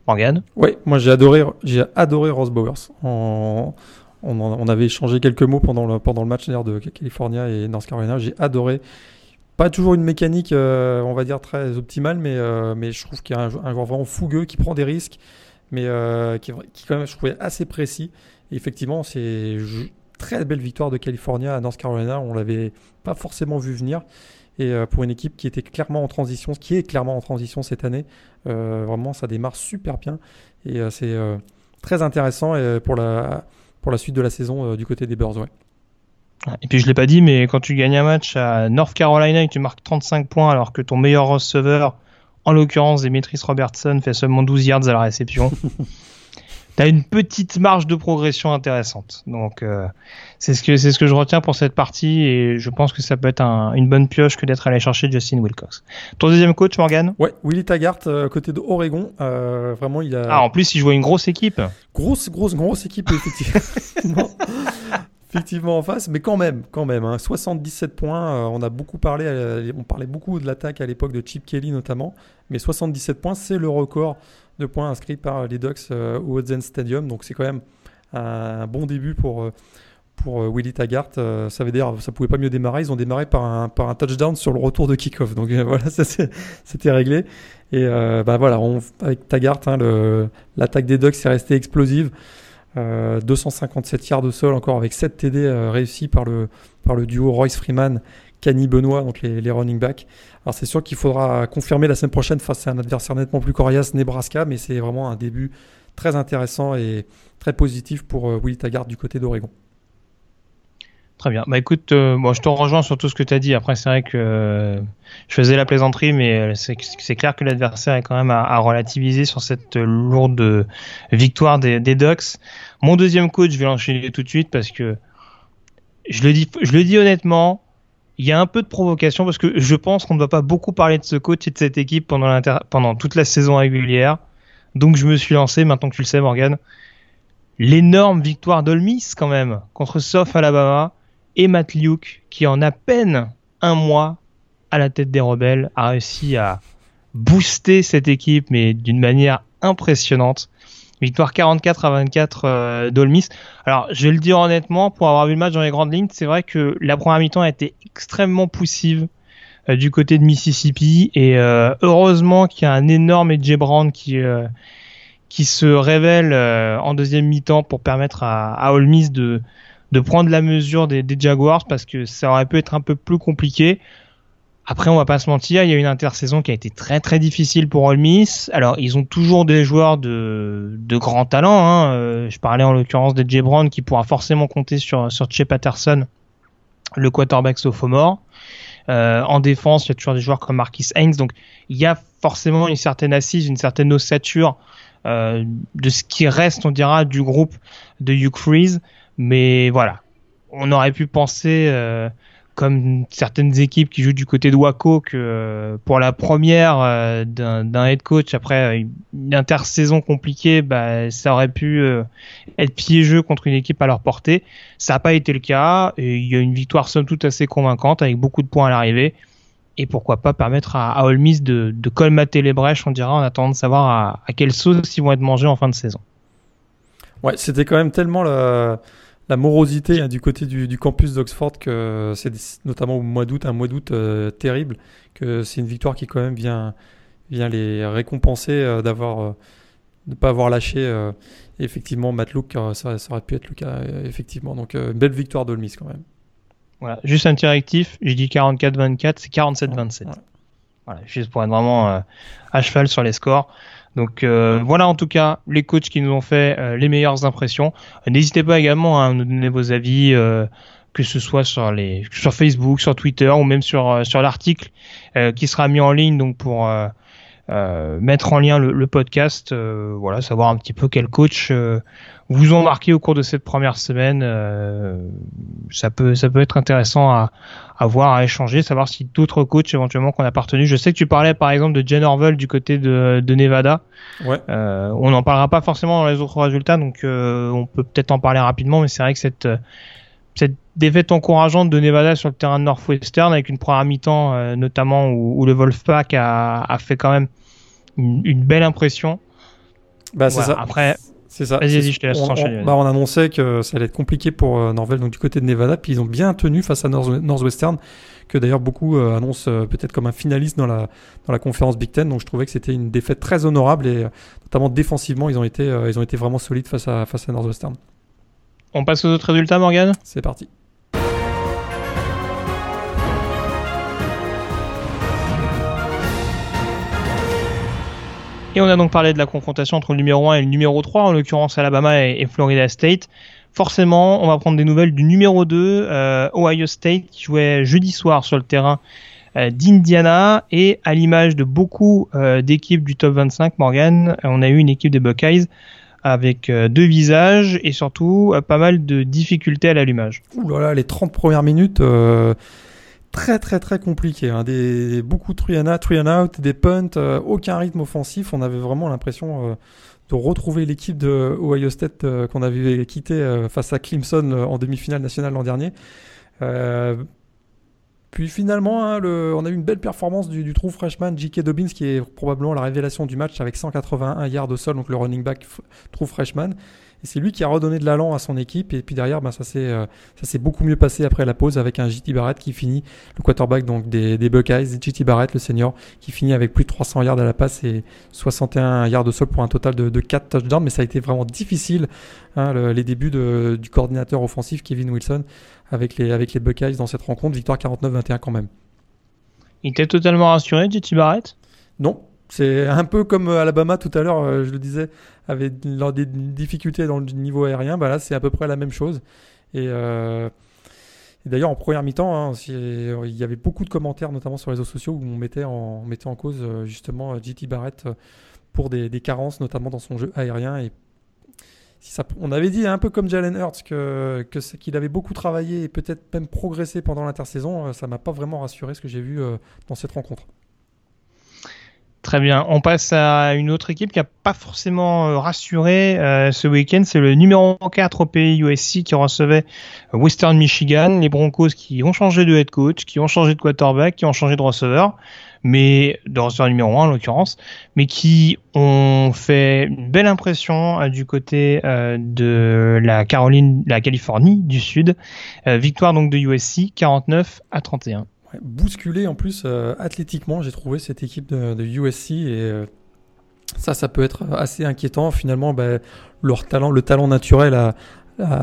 Morgan Oui, moi j'ai adoré, j'ai adoré Ross Bowers en, on, avait échangé quelques mots pendant le, pendant le match de California et North Carolina. J'ai adoré. Pas toujours une mécanique, euh, on va dire, très optimale, mais, euh, mais je trouve qu'il y a un, joueur vraiment fougueux qui prend des risques, mais euh, qui, qui, quand même, je trouvais assez précis. Effectivement, c'est très belle victoire de California à North Carolina. On l'avait pas forcément vu venir. Et pour une équipe qui était clairement en transition, qui est clairement en transition cette année, vraiment, ça démarre super bien. Et c'est très intéressant pour la pour la suite de la saison euh, du côté des Bears. Ouais. Et puis je l'ai pas dit, mais quand tu gagnes un match à North Carolina et que tu marques 35 points alors que ton meilleur receveur, en l'occurrence Demetrius Robertson, fait seulement 12 yards à la réception, tu as une petite marge de progression intéressante. Donc euh, c'est ce que c'est ce que je retiens pour cette partie et je pense que ça peut être une bonne pioche que d'être allé chercher Justin Wilcox. Ton deuxième coach Morgan? Ouais, Willy Taggart euh, côté de Oregon, euh, vraiment il a Ah, en plus il jouait une grosse équipe. Grosse grosse grosse équipe effectivement. effectivement en face, mais quand même, quand même, hein, 77 points. on a beaucoup parlé, on parlait beaucoup de l'attaque à l'époque de Chip Kelly notamment, mais 77 points, c'est le record de points inscrits par les Ducks au Hudson Stadium, donc c'est quand même un bon début pour pour euh, Willy Taggart. Euh, ça veut dire ça pouvait pas mieux démarrer. Ils ont démarré par un, par un touchdown sur le retour de kick-off. Donc euh, voilà, ça c'était réglé. Et bah voilà, on, avec Taggart, hein, l'attaque des Ducks est restée explosive. 257 yards de sol encore avec 7 TD réussis par le, par le duo Royce Freeman, Kenny Benoit, donc les, running backs. Alors c'est sûr qu'il faudra confirmer la semaine prochaine face à un adversaire nettement plus coriace, Nebraska, mais c'est vraiment un début très intéressant et très positif pour Willy Taggart du côté d'Oregon. Très bien. Bah écoute, euh, bon, je te rejoins sur tout ce que tu as dit. Après, c'est vrai que euh, je faisais la plaisanterie, mais euh, c'est clair que l'adversaire est quand même à, à, relativiser sur cette lourde victoire des, des, Ducks. Mon deuxième coach, je vais l'enchaîner tout de suite parce que je le dis, je le dis honnêtement, il y a un peu de provocation parce que je pense qu'on ne va pas beaucoup parler de ce coach et de cette équipe pendant, toute la saison régulière. Donc je me suis lancé, maintenant que tu le sais, Morgan, l'énorme victoire d'Olmis quand même contre South Alabama et Matt Luke, qui en à peine un mois à la tête des rebelles, a réussi à booster cette équipe, mais d'une manière impressionnante. Victoire 44 à 24 euh, d'Olmis. Alors, je vais le dire honnêtement, pour avoir vu le match dans les grandes lignes, c'est vrai que la première mi-temps a été extrêmement poussive euh, du côté de Mississippi. Et euh, heureusement qu'il y a un énorme Edge Brown qui, qui se révèle en deuxième mi-temps pour permettre à, à Miss de, de prendre la mesure des, Jaguars parce que ça aurait pu être un peu plus compliqué. Après, on va pas se mentir, il y a une intersaison qui a été très très difficile pour Ole Miss. Alors, ils ont toujours des joueurs de, de grand talent. Hein. Euh, je parlais en l'occurrence de Jay Brown qui pourra forcément compter sur sur Che Patterson, le quarterback sophomore. Euh, en défense, il y a toujours des joueurs comme Marquis Haynes. Donc, il y a forcément une certaine assise, une certaine ossature euh, de ce qui reste, on dira, du groupe de Hugh Freeze. Mais voilà, on aurait pu penser, euh, comme certaines équipes qui jouent du côté de Waco, que euh, pour la première euh, d'un head coach après une intersaison compliquée, bah, ça aurait pu être piégeux contre une équipe à leur portée. Ça n'a pas été le cas. Et il y a une victoire somme toute assez convaincante avec beaucoup de points à l'arrivée. Et pourquoi pas permettre à, à Miss de, colmater les brèches, on dira, en attendant de savoir à, à quelle sauce ils vont être mangés en fin de saison. Ouais, c'était quand même tellement la, la morosité hein, du côté du, campus d'Oxford, que c'est notamment au mois d'août, un mois d'août euh, terrible, que c'est une victoire qui quand même vient, vient les récompenser euh, d'avoir euh, ne pas avoir lâché effectivement Matt Luke, ça, ça, aurait pu être le cas effectivement. Donc belle victoire d'Olmis quand même. Voilà, juste un petit réactif, je dis 44-24, c'est 47-27. Voilà. juste pour être vraiment à cheval sur les scores. Donc voilà en tout cas les coachs qui nous ont fait les meilleures impressions. N'hésitez pas également à nous donner vos avis que ce soit sur les sur Facebook, sur Twitter ou même sur sur l'article qui sera mis en ligne donc pour euh, mettre en lien le, podcast, euh, voilà, savoir un petit peu quel coach euh, vous ont marqué au cours de cette première semaine. ça peut ça peut être intéressant à, à voir, à échanger, savoir si d'autres coachs éventuellement qu'on a partenu. Je sais que tu parlais par exemple de Jen Orwell du côté de, de Nevada. Ouais. on n'en parlera pas forcément dans les autres résultats, donc on peut peut-être en parler rapidement, mais c'est vrai que cette cette défaite encourageante de Nevada sur le terrain de Northwestern avec une première mi-temps notamment où, où, le Wolfpack a, a fait quand même une, belle impression. Bah, c'est ça. Après, c'est ça. Vas-y, vas-y, je te laisse on, on, bah, on, annonçait que ça allait être compliqué pour euh, Norvel, donc du côté de Nevada, puis ils ont bien tenu face à Northwestern, que d'ailleurs beaucoup euh, annoncent euh, peut-être comme un finaliste dans la, dans la conférence Big Ten. Donc je trouvais que c'était une défaite très honorable et notamment défensivement, ils ont été, ils ont été vraiment solides face à, face à Northwestern. On passe aux autres résultats, Morgan C'est parti. Et on a donc parlé de la confrontation entre le numéro 1 et le numéro 3, en l'occurrence Alabama et, Florida State. Forcément, on va prendre des nouvelles du numéro 2, euh, Ohio State, qui jouait jeudi soir sur le terrain euh, d'Indiana. Et à l'image de beaucoup euh, d'équipes du top 25, Morgan, on a eu une équipe des Buckeyes avec deux visages et surtout pas mal de difficultés à l'allumage. Ouh là là, les 30 premières minutes très très très compliqué. Hein. Des, beaucoup de three and, out, des punts, euh, aucun rythme offensif. On avait vraiment l'impression euh, de retrouver l'équipe de Ohio State euh, qu'on avait quitté face à Clemson en demi-finale nationale l'an dernier. puis finalement, hein, on a eu une belle performance du, du true freshman J.K. Dobbins, qui est probablement la révélation du match avec 181 yards au sol, donc le running back true freshman. Et c'est lui qui a redonné de l'allant à son équipe. Et puis derrière, ben, ça s'est euh, beaucoup mieux passé après la pause avec un JT Barrett qui finit le quarterback donc des, des Buckeyes, JT Barrett le senior qui finit avec plus de 300 yards à la passe et 61 yards de sol pour un total de, de 4 touchdowns. Mais ça a été vraiment difficile hein, les débuts de, du coordinateur offensif Kevin Wilson avec les avec les Buckeyes dans cette rencontre. Victoire 49-21 quand même. Il était totalement rassuré, JT Barrett? Non, c'est un peu comme euh, Alabama tout à l'heure, euh, je le disais, avait des difficultés dans le niveau aérien. Bah là, c'est à peu près la même chose. Et, euh, d'ailleurs, en première mi-temps, hein, il y avait beaucoup de commentaires, notamment sur les réseaux sociaux, où on mettait en, cause justement JT Barrett pour des, carences, notamment dans son jeu aérien. Et on avait dit un peu comme Jalen Hurts qu'il avait beaucoup travaillé et peut-être même progressé pendant l'intersaison. Ça m'a pas vraiment rassuré ce que j'ai vu dans cette rencontre. Très bien. On passe à une autre équipe qui n'a pas forcément euh, rassuré euh, ce week-end. C'est le numéro 4 au pays USC qui recevait Western Michigan. Les Broncos qui ont changé de head coach, qui ont changé de quarterback, qui ont changé de receveur, mais de receveur numéro 1 en l'occurrence, mais qui ont fait une belle impression euh, du côté de la Caroline, la Californie du Sud. victoire donc de USC 49 à 31 bousculé en plus euh, athlétiquement, j'ai trouvé cette équipe de, USC et euh, ça, ça peut être assez inquiétant. Finalement, bah, leur talent, le talent naturel a,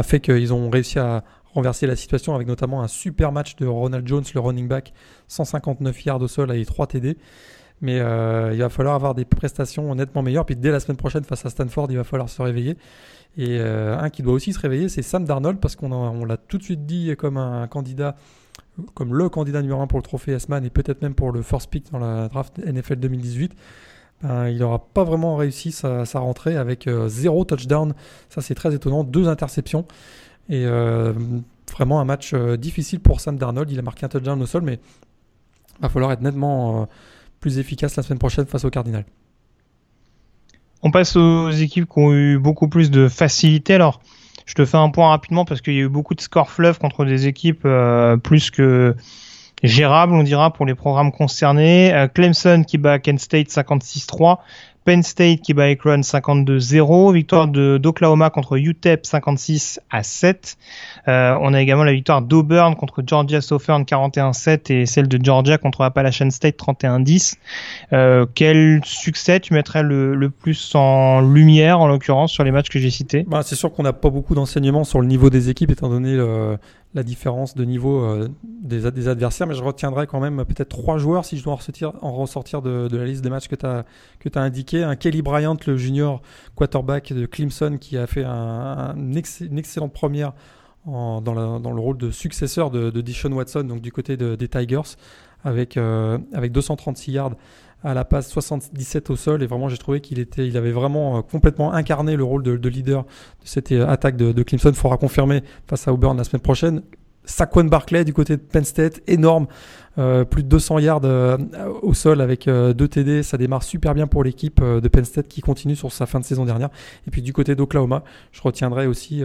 fait qu'ils ont réussi à renverser la situation avec notamment un super match de Ronald Jones, le running back, 159 yards au sol avec 3 TD. Mais euh, il va falloir avoir des prestations nettement meilleures. Puis dès la semaine prochaine face à Stanford, il va falloir se réveiller. Et un qui doit aussi se réveiller, c'est Sam Darnold parce qu'on on l'a tout de suite dit comme un candidat comme le candidat numéro 1 pour le trophée S-Man et peut-être même pour le first pick dans la draft NFL 2018, ben, il n'aura pas vraiment réussi sa, rentrée avec euh, zéro touchdown. Ça, c'est très étonnant. Deux interceptions. Et euh, vraiment un match euh, difficile pour Sam Darnold. Il a marqué un touchdown au sol, mais il va falloir être nettement plus efficace la semaine prochaine face au Cardinal. On passe aux équipes qui ont eu beaucoup plus de facilité. Alors, je te fais un point rapidement parce qu'il y a eu beaucoup de scores fleuves contre des équipes euh, plus que gérables, on dira, pour les programmes concernés. Euh, Clemson qui bat Kent State 56-3. Penn State qui bat Akron 52-0, victoire d'Oklahoma contre UTEP 56 à 7. Euh, on a également la victoire d'Auburn contre Georgia Southern 41-7 et celle de Georgia contre Appalachian State 31-10. Euh, quel succès tu mettrais le, le, plus en lumière en l'occurrence sur les matchs que j'ai cités? Bah, C'est sûr qu'on n'a pas beaucoup d'enseignements sur le niveau des équipes étant donné le, la différence de niveau euh, des, adversaires, mais je retiendrai quand même peut-être trois joueurs si je dois en ressortir, de, la liste des matchs que tu as, indiqué. Un Kelly Bryant, le junior quarterback de Clemson, qui a fait un, une excellente première dans, le rôle de successeur de, de Dishon Watson, donc du côté de, des Tigers, avec, euh, avec 236 yards à la passe 77 au sol. Et vraiment j'ai trouvé qu'il était il avait vraiment euh, complètement incarné le rôle de, de leader de cette euh, attaque de, Clemson. Faudra confirmer face à Auburn la semaine prochaine. Saquon Barclay du côté de Penn State, énorme, euh, plus de 200 yards euh, au sol avec euh, deux TD, ça démarre super bien pour l'équipe de Penn State qui continue sur sa fin de saison dernière. Et puis du côté d'Oklahoma, je retiendrai aussi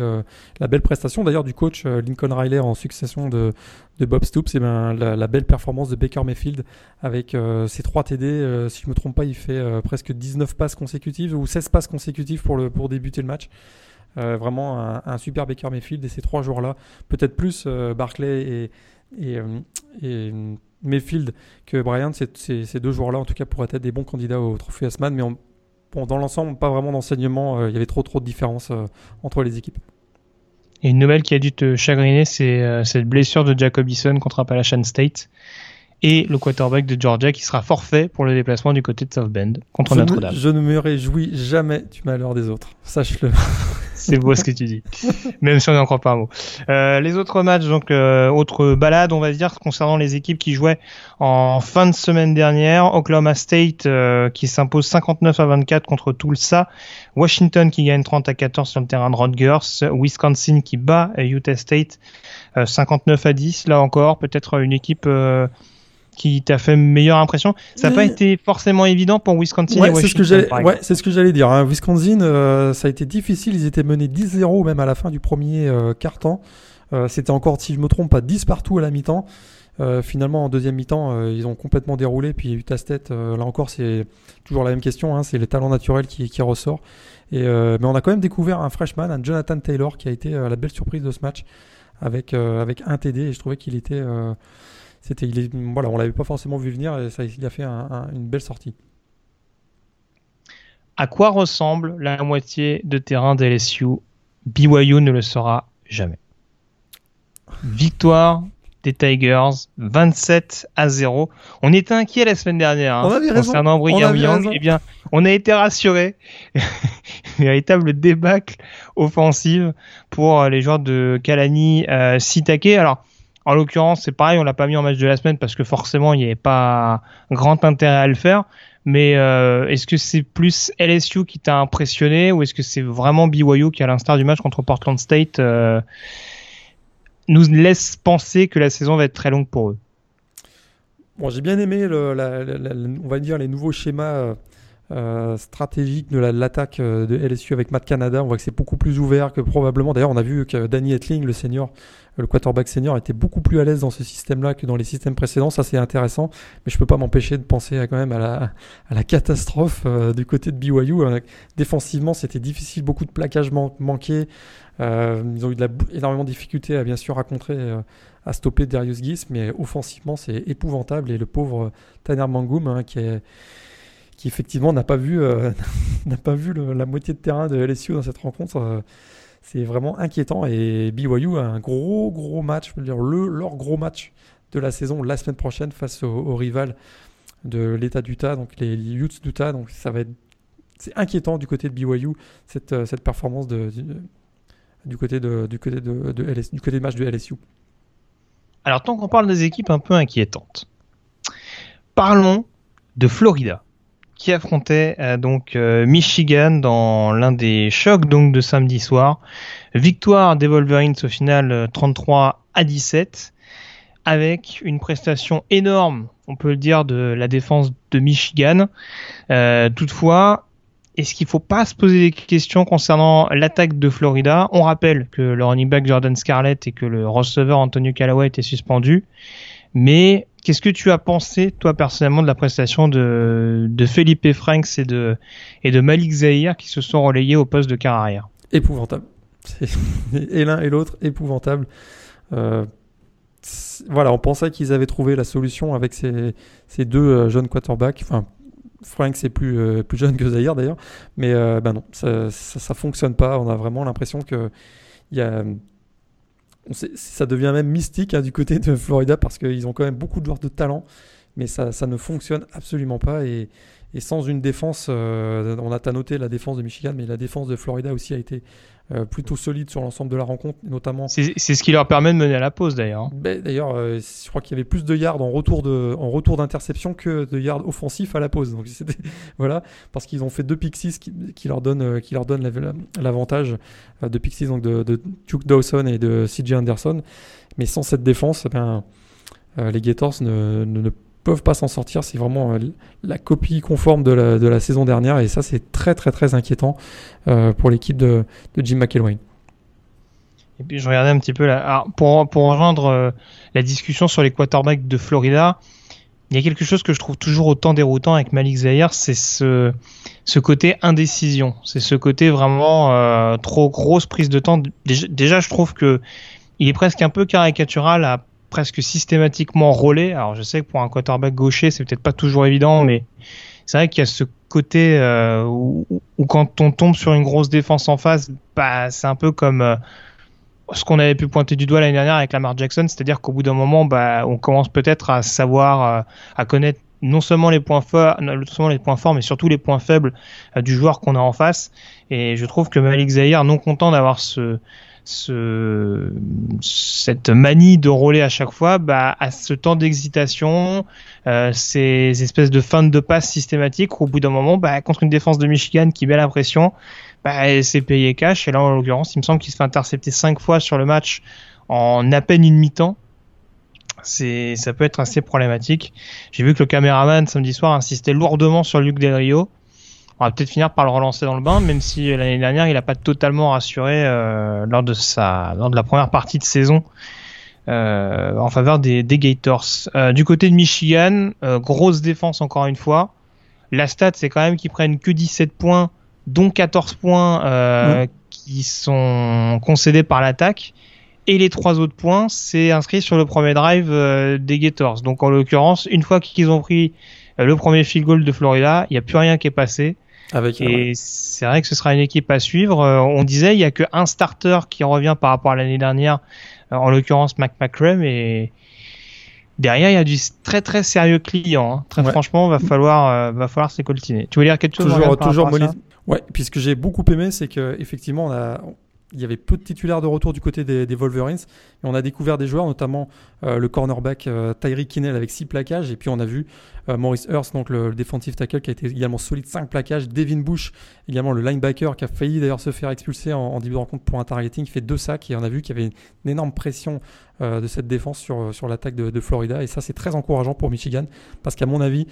la belle prestation d'ailleurs du coach Lincoln Riley en succession de, de Bob Stoops, et ben, la, belle performance de Baker Mayfield avec ses trois TD, si je me trompe pas, il fait presque 19 passes consécutives ou 16 passes consécutives pour, le, pour débuter le match. Euh, vraiment un, un, super Baker Mayfield et ces trois joueurs-là, peut-être plus euh, Barclay et, et, euh, et, Mayfield que Bryant, ces, ces deux joueurs-là en tout cas pourraient être des bons candidats au trophée Asman, mais on, bon, dans l'ensemble, pas vraiment d'enseignement, il y avait trop trop de différences entre les équipes. Et une nouvelle qui a dû te chagriner, c'est cette blessure de Jacobison contre Appalachian State et le quarterback de Georgia qui sera forfait pour le déplacement du côté de South Bend contre Notre-Dame. Je ne me réjouis jamais du malheur des autres, sache-le. C'est beau ce que tu dis, même si on n'en croit pas un mot. Euh, les autres matchs, donc euh, autre balade, on va dire, concernant les équipes qui jouaient en fin de semaine dernière. Oklahoma State euh, qui s'impose 59 à 24 contre Tulsa. Washington qui gagne 30 à 14 sur le terrain de Rutgers. Wisconsin qui bat Utah State 59 à 10. Là encore, peut-être une équipe qui t'a fait meilleure impression. Ça n'a pas été forcément évident pour Wisconsin ouais, et Washington. C'est ce que j'allais dire. Hein. Wisconsin, euh, ça a été difficile. Ils étaient menés 10-0 même à la fin du premier euh, quart-temps. Euh, C'était encore, si je me trompe pas, 10 partout à la mi-temps. Euh, finalement, en deuxième mi-temps, euh, ils ont complètement déroulé. Puis Utah State, là encore, c'est toujours la même question. Hein. c'est le talent naturel qui, qui ressort. Et, mais on a quand même découvert un freshman, un Jonathan Taylor, qui a été la belle surprise de ce match avec, avec un TD. Et je trouvais qu'il était c'était, il est, voilà, on l'avait pas forcément vu venir et ça, il a fait une belle sortie. À quoi ressemble la moitié de terrain d'LSU BYU ne le saura jamais. Victoire des Tigers, 27 à 0. On était inquiet la semaine dernière hein, concernant Brigham Young. Eh bien, on a été rassuré. Véritable débâcle offensive pour les joueurs de Kalani euh, Sitake. Alors, en l'occurrence, c'est pareil, on l'a pas mis en match de la semaine parce que forcément, il n'y avait pas grand intérêt à le faire. Mais euh, est-ce que c'est plus LSU qui t'a impressionné ou est-ce que c'est vraiment BYU qui, à l'instar du match contre Portland State, euh, nous laisse penser que la saison va être très longue pour eux? Bon, j'ai bien aimé, on va dire, les nouveaux schémas euh, stratégiques de l'attaque euh, de LSU avec Matt Canada. On voit que c'est beaucoup plus ouvert que probablement. D'ailleurs, on a vu que Danny Etling, le senior, le quarterback senior était beaucoup plus à l'aise dans ce système-là que dans les systèmes précédents. Ça, c'est intéressant. Mais je peux pas m'empêcher de penser à, quand même à la, catastrophe euh, du côté de BYU. Défensivement, c'était difficile. Beaucoup de plaquages man ils ont eu énormément de difficultés à bien sûr à contrer, à stopper Darius Guiss. Mais offensivement, c'est épouvantable. Et le pauvre Tanner Mangum, hein, qui est qui effectivement n'a pas vu, n'a pas vu la moitié de terrain de LSU dans cette rencontre c'est vraiment inquiétant. Et BYU a un gros, gros match, je veux dire, le, leur gros match de la saison la semaine prochaine face au, rival de l'État d'Utah, donc les Utes d'Utah. Donc ça va être, c'est inquiétant du côté de BYU cette, euh, cette performance de, du côté de, du côté de, du côté match de LSU. Alors tant qu'on parle des équipes un peu inquiétantes, parlons de Florida qui affrontait euh, donc euh, Michigan dans l'un des chocs donc de samedi soir. Victoire des Wolverines au final 33 euh, à 17 avec une prestation énorme, on peut le dire, de la défense de Michigan. toutefois, est-ce qu'il ne faut pas se poser des questions concernant l'attaque de Florida? On rappelle que le running back Jordan Scarlett et que le receveur Antonio Callaway étaient suspendus. Mais qu'est-ce que tu as pensé, toi, personnellement, de la prestation de, de Felipe Franks et de, et de Malik Zahir qui se sont relayés au poste de carrière Épouvantable. Et l'un et l'autre, épouvantable. Euh, voilà, on pensait qu'ils avaient trouvé la solution avec ces, ces deux euh, jeunes quarterbacks. Enfin, Frank c'est plus, euh, plus jeune que Zahir d'ailleurs, mais ben non, ça, ça, ça, fonctionne pas. On a vraiment l'impression que il y a ça devient même mystique hein, du côté de Florida parce qu'ils ont quand même beaucoup de joueurs de talent, mais ça, ne fonctionne absolument pas. Et, sans une défense, euh, on a noté la défense de Michigan, mais la défense de Florida aussi a été plutôt solide sur l'ensemble de la rencontre, notamment. C'est ce qui leur permet de mener à la pause d'ailleurs. Hein. Ben, d'ailleurs, euh, je crois qu'il y avait plus de yards en retour de en retour d'interception que de yards offensifs à la pause. Donc voilà, parce qu'ils ont fait deux pixies qui, qui leur donnent qui leur donne l'avantage de pixies donc de, de, Duke Dawson et de CJ Anderson. Mais sans cette défense, ben, les Gators ne, ne, ne peuvent pas s'en sortir. C'est vraiment euh, la copie conforme de la, saison dernière et ça c'est très très très inquiétant euh, pour l'équipe de, de, Jim McElwain. Et puis je regardais un petit peu là, pour, pour rejoindre euh, la discussion sur les quarterbacks de Florida. Il y a quelque chose que je trouve toujours autant déroutant avec Malik Zahir, c'est ce, ce côté indécision. C'est ce côté vraiment trop grosse prise de temps. Déjà, déjà, je trouve que il est presque un peu caricatural à presque systématiquement rôlé. Alors je sais que pour un quarterback gaucher, c'est peut-être pas toujours évident, mais c'est vrai qu'il y a ce côté euh, où, quand on tombe sur une grosse défense en face, bah, c'est un peu comme euh, ce qu'on avait pu pointer du doigt l'année dernière avec Lamar Jackson, c'est-à-dire qu'au bout d'un moment, bah, on commence peut-être à savoir, euh, à connaître non seulement les points forts, non seulement les points forts, mais surtout les points faibles du joueur qu'on a en face. Et je trouve que Malik Zahir, non content d'avoir ce, ce, cette manie de rouler à chaque fois, bah, à ce temps d'excitation, euh, ces espèces de fins de passe systématiques, au bout d'un moment, bah, contre une défense de Michigan qui met la pression, bah, c'est payé cash. Et là, en l'occurrence, il me semble qu'il se fait intercepter cinq fois sur le match en à peine une mi-temps. C'est, ça peut être assez problématique. J'ai vu que le caméraman samedi soir insistait lourdement sur Luc Del Rio on va peut-être finir par le relancer dans le bain, même si l'année dernière il n'a pas totalement rassuré euh, lors de sa lors de la première partie de saison euh, en faveur des, des Gators. Euh, du côté de Michigan, grosse défense encore une fois. La stat c'est quand même qu'ils prennent que 17 points, dont 14 points qui sont concédés par l'attaque. Et les trois autres points, c'est inscrit sur le premier drive des Gators. Donc en l'occurrence, une fois qu'ils ont pris le premier field goal de Florida, il n'y a plus rien qui est passé et c'est vrai que ce sera une équipe à suivre. Euh, on disait il y a qu'un starter qui revient par rapport à l'année dernière, euh, en l'occurrence Mac McCrum et derrière il y a du très très sérieux client. Hein. Très franchement, va falloir euh, va falloir s'écoltiner. Tu veux dire quelque chose Toujours toujours Ouais, puis ce que j'ai beaucoup aimé, c'est que effectivement on a il y avait peu de titulaires de retour du côté des, Wolverines. Et on a découvert des joueurs, notamment euh, le cornerback euh, Kinnell avec 6 plaquages. Et puis on a vu euh, Maurice Hurst, donc le, defensive tackle, qui a été également solide, 5 plaquages. Devin Bush, également le linebacker, qui a failli d'ailleurs se faire expulser en, début de rencontre pour un targeting, qui fait 2 sacs. Et on a vu qu'il y avait une, énorme pression de cette défense sur, l'attaque de, Florida. Et ça, c'est très encourageant pour Michigan, parce qu'à mon avis,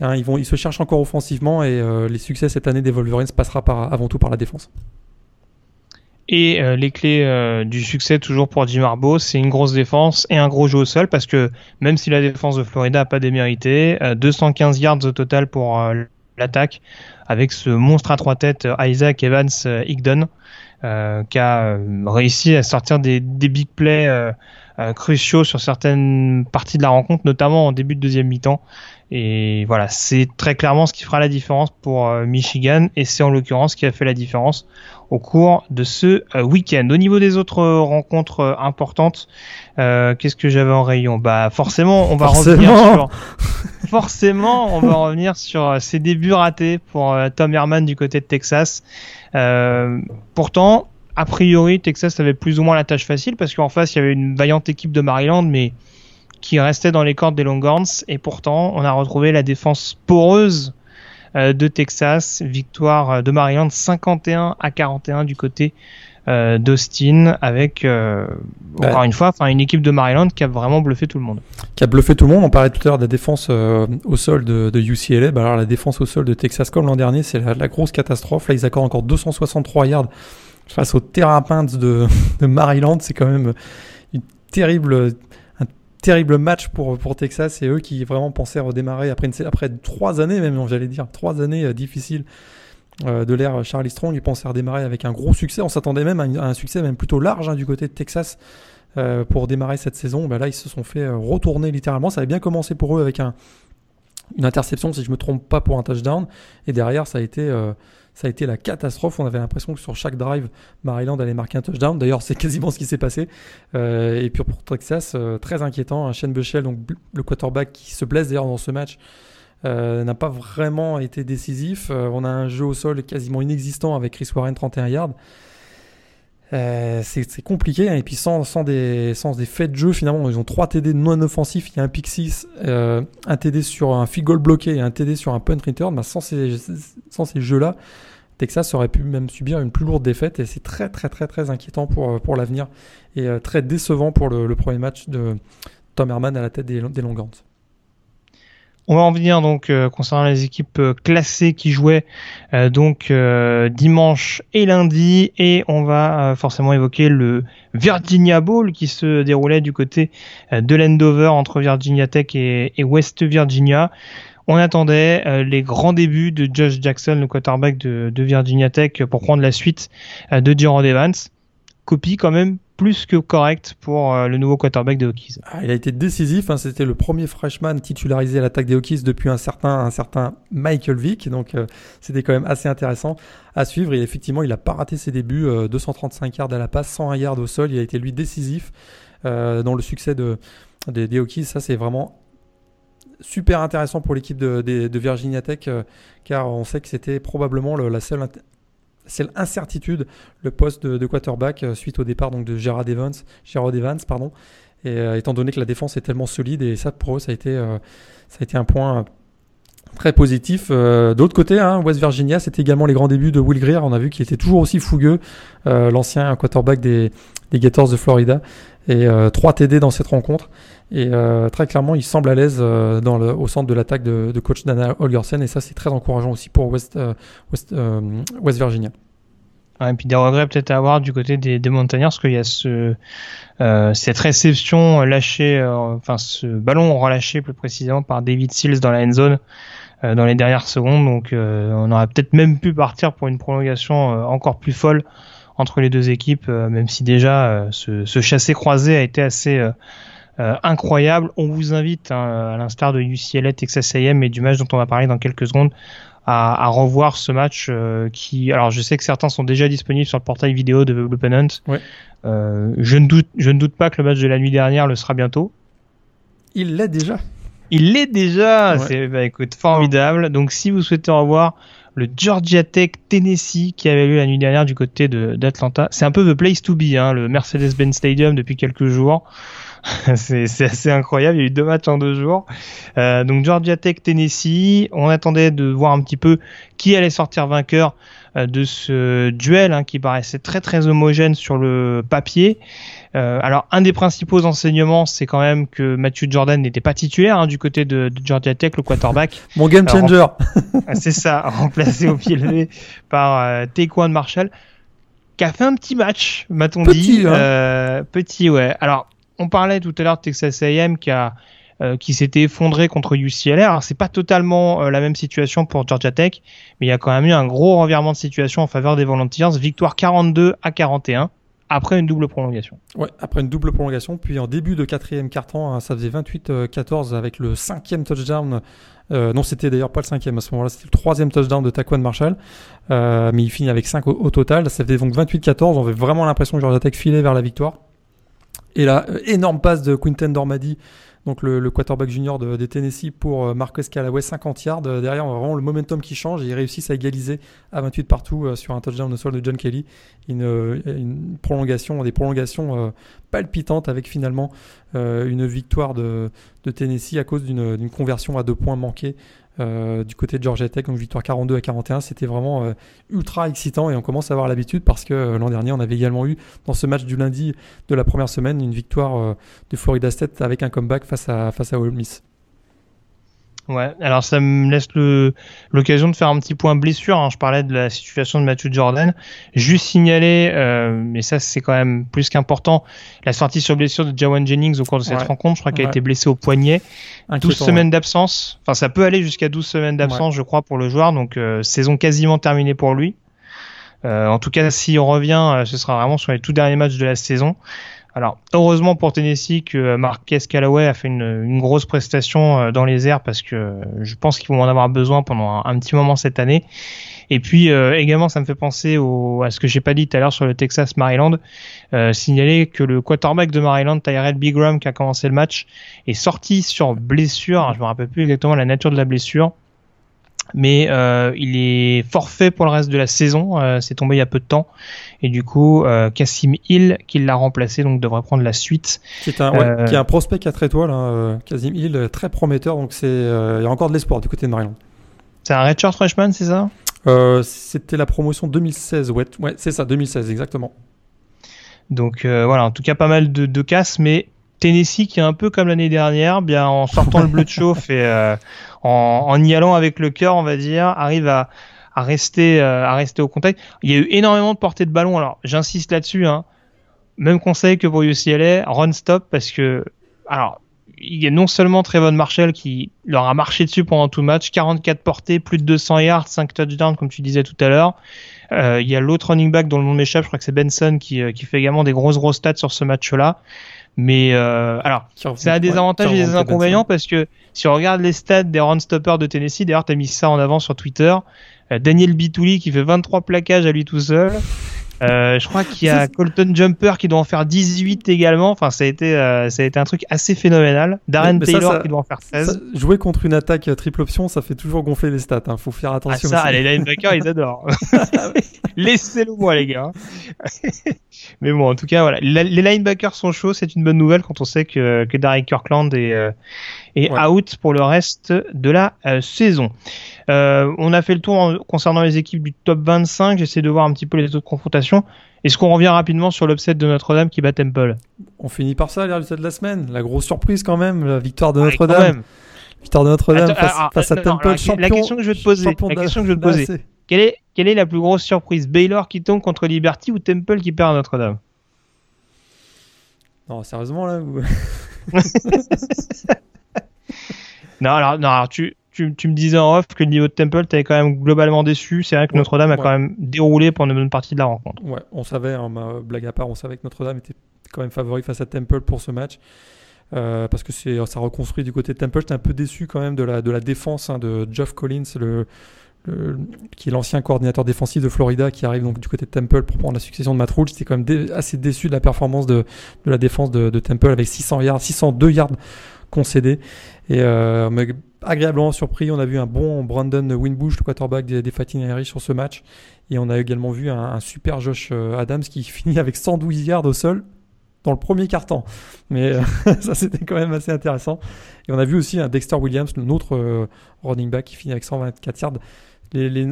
hein, ils se cherchent encore offensivement. Et les succès cette année des Wolverines passera par, avant tout par la défense. Et euh, les clés euh, du succès toujours pour Jim Harbaugh, c'est une grosse défense et un gros jeu au sol parce que même si la défense de Florida n'a pas démérité, 215 euh, yards au total pour l'attaque avec ce monstre à trois têtes Isaac Evans Higdon qui a réussi à sortir des, des big plays cruciaux sur certaines parties de la rencontre, notamment en début de deuxième mi-temps. Et voilà, c'est très clairement ce qui fera la différence pour Michigan et c'est en l'occurrence ce qui a fait la différence au cours de ce euh, week-end. Au niveau des autres euh, rencontres euh, importantes, qu'est-ce que j'avais en rayon? Bah forcément, on va revenir sur forcément, on va revenir sur ces débuts ratés pour Tom Herman du côté de Texas. pourtant, a priori, Texas avait plus ou moins la tâche facile parce qu'en face, il y avait une vaillante équipe de Maryland, mais qui restait dans les cordes des Longhorns. Et pourtant, on a retrouvé la défense poreuse de Texas. Victoire euh, de Maryland 51 à 41 du côté euh, d'Austin avec encore une fois enfin une équipe de Maryland qui a vraiment bluffé tout le monde. Qui a bluffé tout le monde. On parlait tout à l'heure de la défense au sol de, de UCLA. Bah alors la défense au sol de Texas comme l'an dernier, c'est la, grosse catastrophe. Là ils accordent encore 263 yards face aux terrapins de, de Maryland. C'est quand même une terrible terrible match pour, Texas et eux qui vraiment pensaient redémarrer après, après trois années même, j'allais dire, trois années euh, difficiles euh, de l'ère Charlie Strong. Ils pensaient redémarrer avec un gros succès. On s'attendait même à, un succès même plutôt large hein, du côté de Texas euh, pour démarrer cette saison. Ben là, ils se sont fait retourner littéralement. Ça avait bien commencé pour eux avec un, une interception, si je me trompe pas, pour un touchdown. Et derrière, ça a été, ça a été la catastrophe. On avait l'impression que sur chaque drive, Maryland allait marquer un touchdown. D'ailleurs, c'est quasiment ce qui s'est passé. Euh, et puis pour Texas, euh, très inquiétant. Un Shane Bushell, donc le quarterback qui se blesse d'ailleurs dans ce match, n'a pas vraiment été décisif. on a un jeu au sol quasiment inexistant avec Chris Warren 31 yards. Euh, c'est compliqué. Hein. Et puis sans, des, faits de jeu, finalement, ils ont trois TD non offensifs. Il y a un pick 6, euh, un TD sur un field goal bloqué et un TD sur un punt return. Bah, sans ces, jeux-là, Texas aurait pu même subir une plus lourde défaite. Et c'est très, très, très, très inquiétant pour, pour l'avenir. Et euh, très décevant pour le, premier match de Tom Herman à la tête des, des. On va en venir donc euh, concernant les équipes euh, classées qui jouaient euh, donc dimanche et lundi et on va forcément évoquer le Virginia Bowl qui se déroulait du côté de l'Endover entre Virginia Tech et, West Virginia. On attendait les grands débuts de Josh Jackson, le quarterback de, Virginia Tech, pour prendre la suite de Jaron Evans. Copie quand même plus que correct pour euh, le nouveau quarterback des Hokies. Ah, il a été décisif, hein. c'était le premier freshman titularisé à l'attaque des Hokies depuis un certain, Michael Vick, donc euh, c'était quand même assez intéressant à suivre. Et effectivement, il n'a pas raté ses débuts, 235 euh, yards à la passe, 101 yards au sol, il a été lui décisif dans le succès de, des, Hokies. Ça, c'est vraiment super intéressant pour l'équipe de, Virginia Tech, car on sait que c'était probablement la seule c'est l'incertitude, le poste de, quarterback euh, suite au départ donc de Gerard Evans, Gerard Evans pardon. Euh, étant donné que la défense est tellement solide et ça pour eux a euh, ça a été un point très positif. D'autre côté, hein, West Virginia, c'était également les grands débuts de Will Greer. On a vu qu'il était toujours aussi fougueux, l'ancien quarterback des, des, Gators de Florida. Et 3 TD dans cette rencontre. Et très clairement, il semble à l'aise dans au centre de l'attaque de, coach Dana Holgersen. Et ça, c'est très encourageant aussi pour West, West, West Virginia et puis des regrets peut-être à avoir du côté des, des Montagnards parce qu'il y a ce, euh, cette réception lâchée, euh, enfin ce ballon relâché plus précisément par David Seals dans la end zone euh, dans les dernières secondes. Donc euh, on aurait peut-être même pu partir pour une prolongation encore plus folle entre les deux équipes, même si déjà ce, ce chassé croisé a été assez incroyable. On vous invite, hein, à l'instar de UCLA, Texas A&M et du match dont on va parler dans quelques secondes, à, à revoir ce match euh, qui alors je sais que certains sont déjà disponibles sur le portail vidéo de Opponent. Ouais. Euh, je ne doute je ne doute pas que le match de la nuit dernière le sera bientôt. Il l'est déjà. Il l'est déjà, c'est bah, écoute formidable. Donc si vous souhaitez revoir le Georgia Tech Tennessee qui avait lieu la nuit dernière du côté d'Atlanta, c'est un peu the place to be, hein, le Mercedes-Benz Stadium depuis quelques jours. c'est assez incroyable. Il y a eu deux matchs en deux jours. Euh, donc Georgia Tech, Tennessee. On attendait de voir un petit peu qui allait sortir vainqueur de ce duel hein, qui paraissait très très homogène sur le papier. Euh, alors un des principaux enseignements, c'est quand même que Matthew Jordan n'était pas titulaire hein, du côté de, Georgia Tech, le quarterback. Mon game changer. c'est ça, remplacé au pied levé par euh, Taekwon Marshall qui a fait un petit match, m'a-t-on dit. Hein. Euh, petit, ouais. Alors, on parlait tout à l'heure de Texas A&M qui a euh, qui s'était effondré contre UCLA. Alors c'est pas totalement euh, la même situation pour Georgia Tech, mais il y a quand même eu un gros revirement de situation en faveur des Volunteers. Victoire 42 à 41 après une double prolongation. Ouais, après une double prolongation, puis en début de quatrième quart-temps, hein, ça faisait 28-14 avec le cinquième touchdown. Euh, non, c'était d'ailleurs pas le cinquième à ce moment-là, c'était le troisième touchdown de Taquan Marshall, mais il finit avec 5 au, au total. Ça faisait donc 28-14. On avait vraiment l'impression que Georgia Tech filait vers la victoire. Et là, euh, énorme passe de Quinten Dormady, donc le, quarterback junior de, des Tennessee pour euh, Marcus Callaway, 50 yards. Euh, derrière, vraiment le momentum qui change et ils réussissent à égaliser à 28 partout sur un touchdown au sol de John Kelly. Une, prolongation, des prolongations palpitantes avec finalement une victoire de, de Tennessee à cause d'une conversion à deux points manqués euh, du côté de Georgia Tech, donc victoire 42 à 41. C'était vraiment euh, ultra excitant et on commence à avoir l'habitude parce que euh, l'an dernier, on avait également eu dans ce match du lundi de la première semaine une victoire de Florida State avec un comeback face à, face à Ole Miss. Ouais, alors ça me laisse l'occasion de faire un petit point blessure. Hein. Je parlais de la situation de Matthew Jordan. Juste signaler, euh, mais ça c'est quand même plus qu'important, la sortie sur blessure de Jawan Jennings au cours de cette rencontre. Je crois qu'elle a été blessée au poignet. 12 semaines d'absence. Enfin, ça peut aller jusqu'à 12 semaines d'absence, je crois, pour le joueur. Donc, euh, saison quasiment terminée pour lui. Euh, en tout cas, si on revient, euh, ce sera vraiment sur les tout derniers matchs de la saison. Alors, heureusement pour Tennessee que Marquez Callaway a fait une, grosse prestation dans les airs parce que je pense qu'ils vont en avoir besoin pendant un, petit moment cette année. Et puis également, ça me fait penser au, à ce que j'ai pas dit tout à l'heure sur le Texas Maryland. signaler que le quarterback de Maryland, Tyrell Bigram, qui a commencé le match, est sorti sur blessure. Je me rappelle plus exactement la nature de la blessure mais euh, il est forfait pour le reste de la saison. Euh, c'est tombé il y a peu de temps, et du coup, euh, Cassim Hill, qui l'a remplacé, donc devrait prendre la suite. Qui est un, ouais, qui est un prospect 4 étoiles, hein, Cassim Hill, très prometteur. Donc c'est, il y a encore de l'espoir du côté de Maryland. C'est un redshirt freshman, c'est ça? C'était la promotion 2016, ouais, ouais c'est ça, 2016 exactement. Donc voilà, en tout cas pas mal de, de casses, mais Tennessee qui est un peu comme l'année dernière, bien en sortant le bleu de chauffe et euh, en, y allant avec le cœur, on va dire, arrive à, rester euh, à rester au contact. Il y a eu énormément de portées de ballon. Alors j'insiste là-dessus. Hein. Même conseil que pour UCLA, run stop parce que alors il y a non seulement Trevon Marshall qui leur a marché dessus pendant tout le match, 44 portées, plus de 200 yards, 5 touchdowns comme tu disais tout à l'heure. Euh, il y a l'autre running back dont le nom m'échappe, je crois que c'est Benson qui, qui fait également des grosses grosses stats sur ce match-là. Mais euh, alors, ça a des avantages et des inconvénients parce que si on regarde les stats des run stoppers de Tennessee, d'ailleurs, tu as mis ça en avant sur Twitter, euh, Daniel Bitouli qui fait 23 plaquages à lui tout seul. Euh, je crois qu'il y a Colton Jumper qui doit en faire 18 également. Enfin, ça a été, euh, ça a été un truc assez phénoménal. Darren Taylor qui doit en faire 16. jouer contre une attaque triple option, ça fait toujours gonfler les stats. Hein. Faut faire attention. Ah, ça, les linebackers, ils adorent. Laissez-le moi, les gars. Mais bon, en tout cas, voilà. Les linebackers sont chauds. C'est une bonne nouvelle quand on sait que, que Derek Kirkland est, euh, est out pour le reste de la euh, saison. Euh, on a fait le tour concernant les équipes du top 25. J'essaie de voir un petit peu les autres confrontations. Est-ce qu'on revient rapidement sur l'upset de Notre-Dame qui bat Temple On finit par ça, l'upset de la semaine. La grosse surprise quand même, la victoire de Notre-Dame. Victoire de Notre-Dame face, à Temple, champion, La question que je veux te poser, la question que je veux te poser. Quelle est, quelle est la plus grosse surprise? Baylor qui tombe contre Liberty ou Temple qui perd à Notre-Dame? Non, sérieusement là Non, alors, non, alors tu, tu, tu, me disais en off que le niveau de Temple, t'avais quand même globalement déçu. C'est vrai que Notre-Dame a quand même déroulé pendant une bonne partie de la rencontre. Ouais, on savait, hein, ma blague à part, on savait que Notre-Dame était quand même favori face à Temple pour ce match. Euh, parce que ça reconstruit du côté de Temple. J'étais un peu déçu quand même de la, de la défense hein, de Geoff Collins, le, qui est l'ancien coordinateur défensif de Florida, qui arrive donc du côté de Temple pour prendre la succession de Matt Rule. J'étais quand même assez déçu de la performance de, de la défense de, de, Temple avec 600 yards, 602 yards concédés. Et euh, agréablement surpris, on a vu un bon Brandon Winbush, le quarterback des, des sur ce match. Et on a également vu un, super Josh euh, Adams qui finit avec 112 yards au sol dans le premier quart-temps. Mais euh, ça, c'était quand même assez intéressant. Et on a vu aussi un Dexter Williams, notre euh, running back, qui finit avec 124 yards. Les, les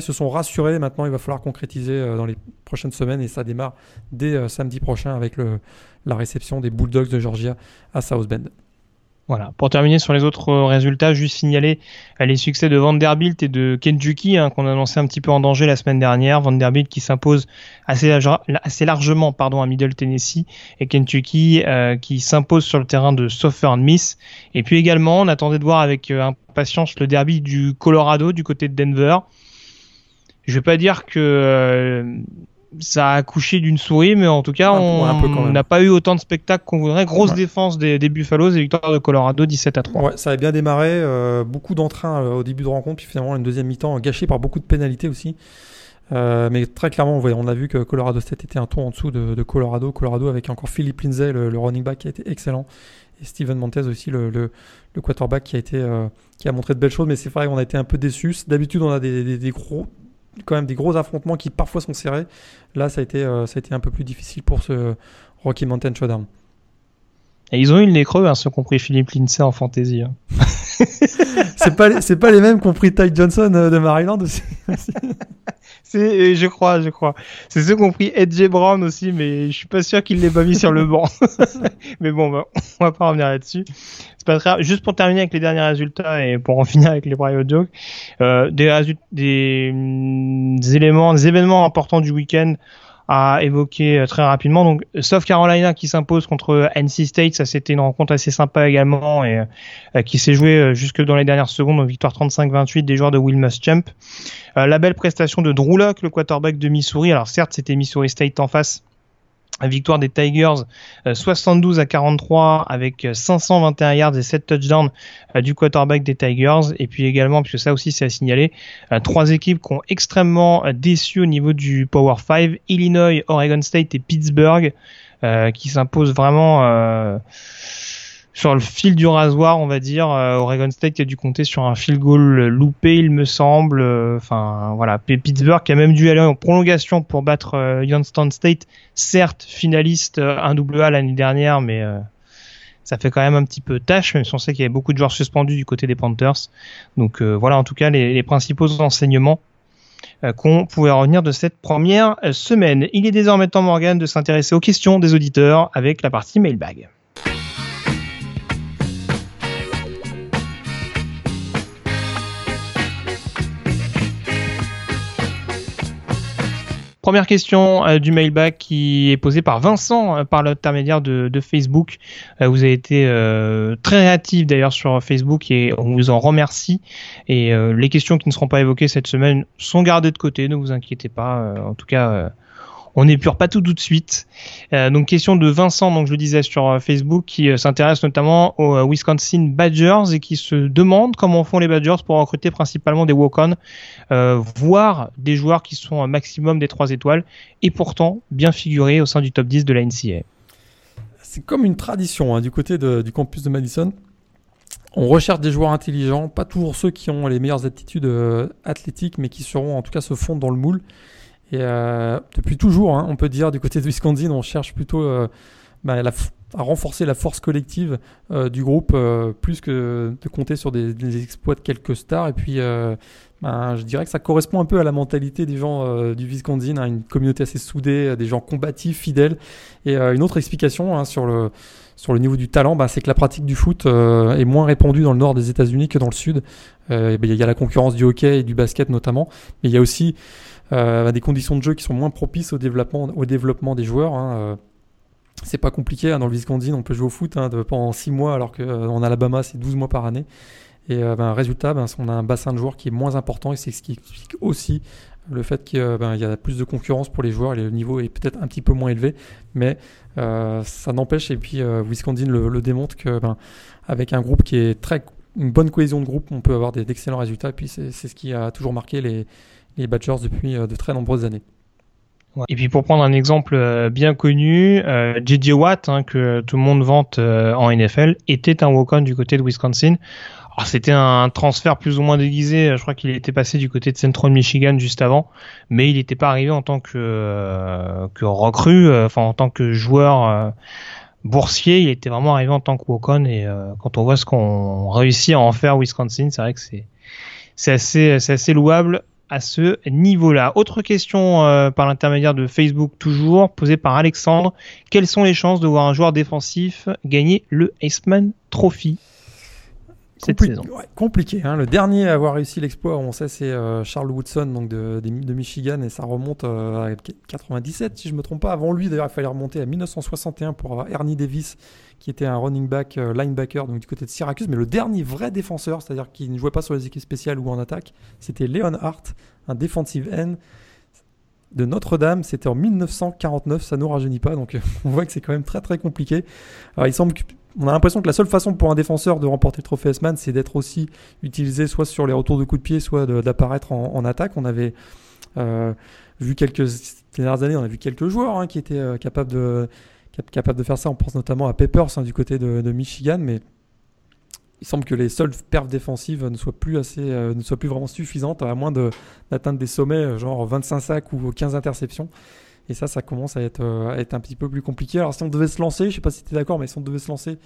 se sont rassurés. Maintenant, il va falloir concrétiser dans les prochaines semaines. Et ça démarre dès samedi prochain avec la réception des Bulldogs de Georgia à South Bend. Voilà. Pour terminer sur les autres résultats, juste signaler euh, les succès de Vanderbilt et de Kentucky hein, qu'on a annoncé un petit peu en danger la semaine dernière. Vanderbilt qui s'impose assez, largement pardon, à Middle Tennessee et Kentucky euh, qui s'impose sur le terrain de Southern Miss. Et puis également, on attendait de voir avec euh, impatience le derby du Colorado du côté de Denver. Je vais pas dire que ça a accouché d'une souris, mais en tout cas, on n'a pas eu autant de spectacles qu'on voudrait. Grosse défense des, des, Buffaloes et victoire de Colorado 17 à 3. Ouais, ça a bien démarré, euh, beaucoup d'entrain euh, au début de rencontre, puis finalement une deuxième mi-temps gâchée par beaucoup de pénalités aussi. Euh, mais très clairement, on a vu que Colorado State était un ton en dessous de, Colorado. Colorado avec encore Philippe Lindsay, le, running back qui a été excellent, et Steven Montez aussi, le, le, quarterback qui a été qui a montré de belles choses. Mais c'est vrai qu'on a été un peu déçus. D'habitude, on a des, des gros quand même des gros affrontements qui parfois sont serrés. Là, ça a été, euh, ça a été un peu plus difficile pour ce Rocky Mountain Showdown. Et ils ont eu le nez creux, hein, ceux compris Philippe Lindsay en fantasy. Hein. c'est pas, pas les mêmes compris Ty Johnson euh, de Maryland aussi. c'est, je crois, je crois. C'est ceux compris Edge Brown aussi, mais je suis pas sûr qu'il l'ait pas mis sur le banc. mais bon, bah, on va pas revenir là-dessus. Juste pour terminer avec les derniers résultats et pour en finir avec les Brio Jokes, euh, des, des, mm, des, éléments, des événements importants du week-end à évoquer euh, très rapidement. Donc, South Carolina qui s'impose contre NC State, ça c'était une rencontre assez sympa également et euh, qui s'est jouée euh, jusque dans les dernières secondes, donc victoire 35-28 des joueurs de Will Muschamp. la belle prestation de Drew le quarterback de Missouri. Alors certes, c'était Missouri State en face, Victoire des Tigers 72 à 43 avec 521 yards et 7 touchdowns du quarterback des Tigers. Et puis également, puisque ça aussi c'est à signaler, trois équipes qui ont extrêmement déçu au niveau du Power 5, Illinois, Oregon State et Pittsburgh, qui s'imposent vraiment sur le fil du rasoir, on va dire. Euh, Oregon State qui a dû compter sur un field goal loupé, il me semble. Euh, enfin, voilà. Pittsburgh qui a même dû aller en prolongation pour battre euh, Youngstown State, certes finaliste 1AA l'année dernière, mais ça fait quand même un petit peu tâche, même si on sait qu'il y avait beaucoup de joueurs suspendus du côté des Panthers. Donc voilà, en tout cas, les, les principaux enseignements qu'on pouvait revenir de cette première semaine. Il est désormais temps, Morgan, de s'intéresser aux questions des auditeurs avec la partie mailbag. Première question euh, du mailback qui est posée par Vincent euh, par l'intermédiaire de, Facebook. Euh, vous avez été très réactif d'ailleurs sur Facebook et on vous en remercie. Et les questions qui ne seront pas évoquées cette semaine sont gardées de côté, ne vous inquiétez pas. en tout cas, on n'épure pas tout tout de suite. Euh, donc question de Vincent, donc je le disais sur euh, Facebook, qui euh, s'intéresse notamment aux Wisconsin Badgers et qui se demande comment font les Badgers pour recruter principalement des walk-on, voire des joueurs qui sont un maximum des trois étoiles et pourtant bien figurés au sein du top 10 de la NCA. C'est comme une tradition hein, du côté du campus de Madison. On recherche des joueurs intelligents, pas toujours ceux qui ont les meilleures aptitudes athlétiques, mais qui seront en tout cas se fondre dans le moule. Et euh, depuis toujours, hein, on peut dire, du côté de Wisconsin, on cherche plutôt euh, bah, à renforcer la force collective euh, du groupe, plus que de compter sur des, exploits de quelques stars. Et puis, bah, je dirais que ça correspond un peu à la mentalité des gens du Wisconsin, hein, une communauté assez soudée, des gens combatifs, fidèles. Et une autre explication hein, sur le niveau du talent, bah, c'est que la pratique du foot est moins répandue dans le nord des États-Unis que dans le sud. Il y a la concurrence du hockey et du basket notamment, mais il y a aussi euh, des conditions de jeu qui sont moins propices au développement, au développement des joueurs. Hein, euh. C'est pas compliqué, hein, dans le Wisconsin on peut jouer au foot hein, pendant 6 mois alors qu'en Alabama c'est 12 mois par année. Et euh, ben, résultat, ben, on a un bassin de joueurs qui est moins important et c'est ce qui explique aussi le fait qu'il ben, y a plus de concurrence pour les joueurs et le niveau est peut-être un petit peu moins élevé, mais ça n'empêche, et puis Wisconsin le, démontre que ben, avec un groupe qui est très une bonne cohésion de groupe, on peut avoir d'excellents résultats. Et puis c'est ce qui a toujours marqué les, les Badgers depuis euh, de très nombreuses années. Et puis pour prendre un exemple euh, bien connu, euh, JJ Watt, hein, que tout le monde vante en NFL, était un walk-on du côté de Wisconsin. C'était un transfert plus ou moins déguisé. Je crois qu'il était passé du côté de Central Michigan juste avant, mais il n'était pas arrivé en tant que que recrue, enfin en tant que joueur boursier. Il était vraiment arrivé en tant que walk-on. Et quand on voit ce qu'on réussit à en faire Wisconsin, c'est vrai que c'est assez louable à ce niveau-là. Autre question euh, par l'intermédiaire de Facebook toujours, posée par Alexandre. Quelles sont les chances de voir un joueur défensif gagner le Iceman Trophy? Cette saison Compliqué. Hein. Le dernier à avoir réussi l'exploit, on sait, c'est euh, Charles Woodson donc de, de, Michigan et ça remonte euh, à 97 si je me trompe pas. Avant lui, d'ailleurs, il fallait remonter à 1961 pour avoir Ernie Davis qui était un running back, linebacker donc du côté de Syracuse. Mais le dernier vrai défenseur, c'est-à-dire qui ne jouait pas sur les équipes spéciales ou en attaque, c'était Leon Hart, un defensive end de Notre-Dame. C'était en 1949, ça ne nous rajeunit pas, donc on voit que c'est quand même très très compliqué. Alors il semble on a l'impression que la seule façon pour un défenseur de remporter le trophée S-Man, c'est d'être aussi utilisé soit sur les retours de coups de pied, soit d'apparaître en, attaque. On avait euh, vu quelques dernières années, on a vu quelques joueurs hein, qui étaient euh, capables de faire ça. On pense notamment à Peppers hein, du côté de, Michigan, mais il semble que les seules perfs défensives ne soient plus assez, euh, ne soient plus vraiment suffisantes, à moins d'atteindre des sommets genre 25 sacs ou 15 interceptions. Et ça, ça commence à être, euh, être un petit peu plus compliqué. Alors si on devait se lancer, je sais pas si tu es d'accord, mais si on devait se lancer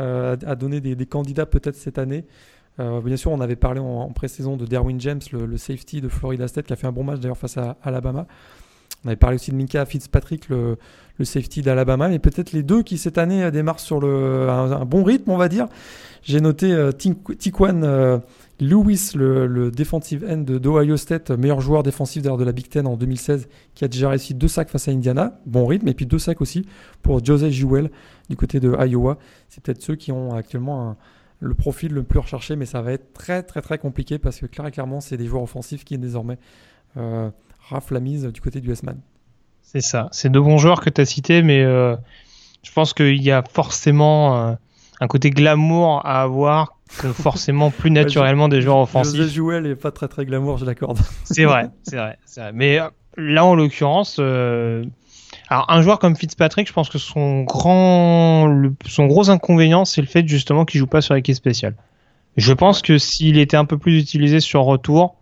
à donner des, candidats peut-être cette année, bien sûr, on avait parlé en, pré-saison de Derwin James, le, safety de Florida State, qui a fait un bon match d'ailleurs face à Alabama. On avait parlé aussi de Minka Fitzpatrick, le, safety d'Alabama, mais peut-être les deux qui cette année démarrent sur le, un, bon rythme, on va dire. J'ai noté euh, euh Lewis, le, defensive end d'Ohio State, meilleur joueur défensif de la Big Ten en 2016, qui a déjà réussi deux sacs face à Indiana, bon rythme, et puis deux sacs aussi pour Joseph Jewell du côté de Iowa. C'est peut-être ceux qui ont actuellement le profil le plus recherché, mais ça va être très très très compliqué parce que clairement c'est des joueurs offensifs qui désormais euh, la mise du côté du S-Man. C'est ça. C'est deux bons joueurs que tu as cités, mais euh, je pense qu'il y a forcément euh, un côté glamour à avoir que forcément plus naturellement des joueurs offensifs. José Jouel est pas très très glamour, je l'accorde. C'est vrai, c'est vrai, vrai, Mais euh, là, en l'occurrence, alors un joueur comme Fitzpatrick, je pense que son grand, son gros inconvénient, c'est le fait justement qu'il joue pas sur l'équipe spéciale. Je pense que s'il était un peu plus utilisé sur retour,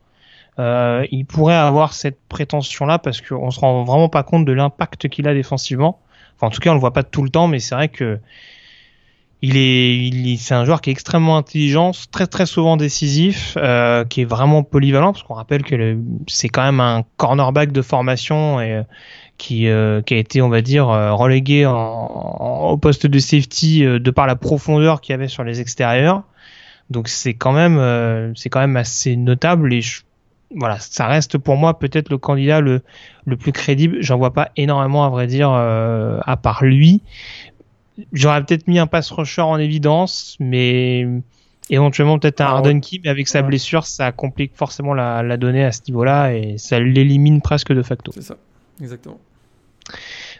euh, il pourrait avoir cette prétention-là parce qu'on se rend vraiment pas compte de l'impact qu'il a défensivement. Enfin, en tout cas, on le voit pas tout le temps, mais c'est vrai que il est, il, c'est un joueur qui est extrêmement intelligent, très très souvent décisif, euh, qui est vraiment polyvalent parce qu'on rappelle que c'est quand même un cornerback de formation et qui, euh, qui a été, on va dire, euh, relégué en, au poste de safety euh, de par la profondeur qu'il y avait sur les extérieurs. Donc c'est quand même, c'est quand même assez notable et voilà, ça reste pour moi peut-être le candidat le, le plus crédible. J'en vois pas énormément à vrai dire à part lui. J'aurais peut-être mis un pass rusher en évidence, mais éventuellement peut-être un Harden Key, mais avec sa blessure, ça complique forcément la, la donnée à ce niveau-là et ça l'élimine presque de facto. C'est ça, exactement.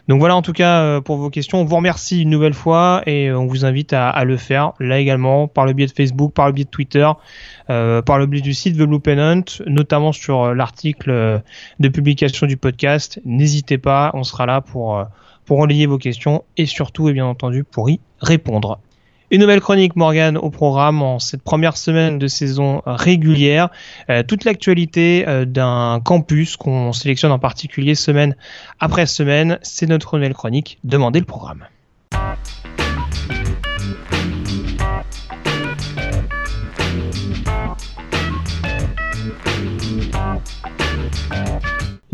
Donc voilà en tout cas euh, pour vos questions. On vous remercie une nouvelle fois et euh, on vous invite à, le faire là également par le biais de Facebook, par le biais de Twitter, euh, par le biais du site The Blue Pennant, notamment sur l'article de publication du podcast. N'hésitez pas, on sera là pour pour relayer vos questions et surtout et bien entendu pour y répondre. Une nouvelle chronique Morgan au programme en cette première semaine de saison régulière. Euh, toute l'actualité euh, d'un campus qu'on sélectionne en particulier semaine après semaine. C'est notre nouvelle chronique. Demandez le programme.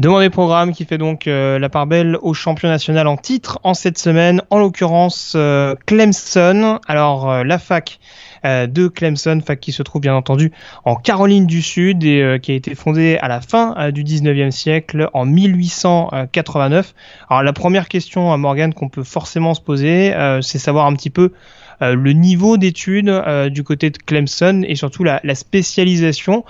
Demandez programme qui fait donc euh, la part belle au champion national en titre en cette semaine, en l'occurrence euh, Clemson. Alors euh, la fac de Clemson, fac qui se trouve bien entendu en Caroline du Sud et qui a été fondée à la fin du 19e siècle en 1889. Alors la première question à Morgan qu'on peut forcément se poser, c'est savoir un petit peu le niveau d'études du côté de Clemson et surtout la spécialisation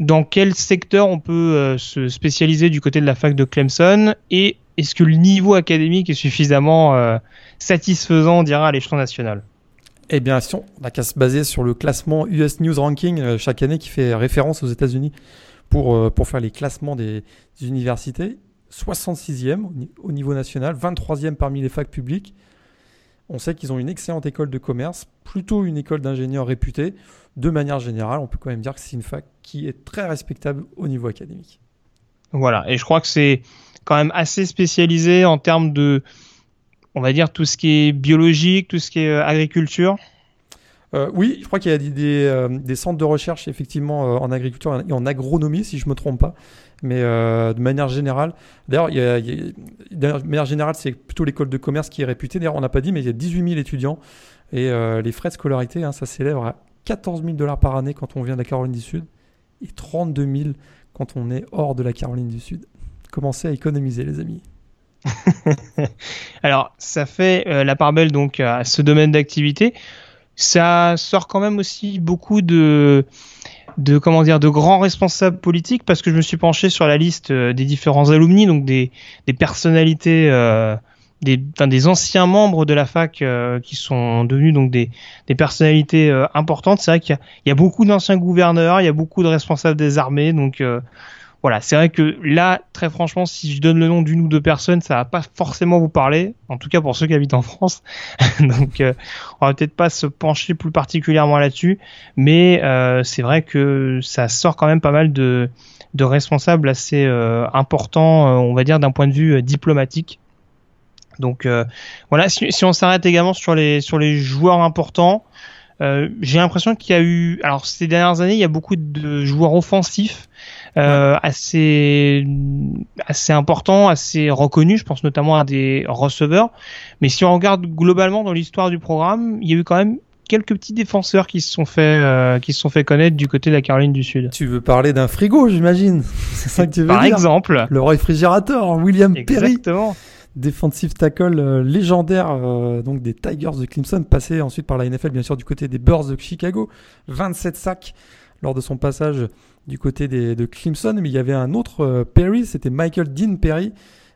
dans quel secteur on peut euh, se spécialiser du côté de la fac de Clemson et est-ce que le niveau académique est suffisamment euh, satisfaisant, on dira, à l'échelon national? Eh bien, si on n'a qu'à se baser sur le classement US News Ranking euh, chaque année qui fait référence aux États-Unis pour, pour faire les classements des, universités, 66e au niveau national, 23e parmi les facs publiques. On sait qu'ils ont une excellente école de commerce, plutôt une école d'ingénieurs réputée de manière générale, on peut quand même dire que c'est une fac qui est très respectable au niveau académique. Voilà, et je crois que c'est quand même assez spécialisé en termes de, on va dire, tout ce qui est biologique, tout ce qui est euh, agriculture. Euh, oui, je crois qu'il y a des, euh, centres de recherche effectivement en agriculture et en agronomie, si je ne me trompe pas. Mais de manière générale, d'ailleurs, de manière générale, c'est plutôt l'école de commerce qui est réputée. D'ailleurs, on n'a pas dit, mais il y a 18 000 étudiants et les frais de scolarité, hein, ça s'élève à 14 000 dollars par année quand on vient de la Caroline du Sud et 32 000 quand on est hors de la Caroline du Sud. Commencez à économiser, les amis. Alors, ça fait euh, la part belle donc à ce domaine d'activité. Ça sort quand même aussi beaucoup de de comment dire de grands responsables politiques parce que je me suis penché sur la liste euh, des différents alumni donc des, des personnalités euh, des, des anciens membres de la fac euh, qui sont devenus donc des, des personnalités importantes. C'est vrai qu'il y, y, a beaucoup d'anciens gouverneurs, il y a beaucoup de responsables des armées, donc voilà, c'est vrai que là, très franchement, si je donne le nom d'une ou deux personnes, ça va pas forcément vous parler, en tout cas pour ceux qui habitent en France. donc on va peut-être pas se pencher plus particulièrement là-dessus, mais c'est vrai que ça sort quand même pas mal de, responsables assez importants, on va dire d'un point de vue diplomatique. Donc euh, voilà, si, on s'arrête également sur les sur les joueurs importants, euh, j'ai l'impression qu'il y a eu, alors ces dernières années, il y a beaucoup de joueurs offensifs euh, assez assez importants, assez reconnus. Je pense notamment à des receveurs. Mais si on regarde globalement dans l'histoire du programme, il y a eu quand même quelques petits défenseurs qui se sont fait qui se sont fait connaître du côté de la Caroline du Sud. Tu veux parler d'un frigo, j'imagine. C'est ça que tu veux Par dire. Par exemple. Le réfrigérateur, William Perry. Exactement defensive tackle euh, légendaire euh, donc des Tigers de Clemson, passé ensuite par la NFL bien sûr du côté des Bears de Chicago, 27 sacs lors de son passage du côté de Clemson, mais il y avait un autre euh, Perry, c'était Michael Dean Perry,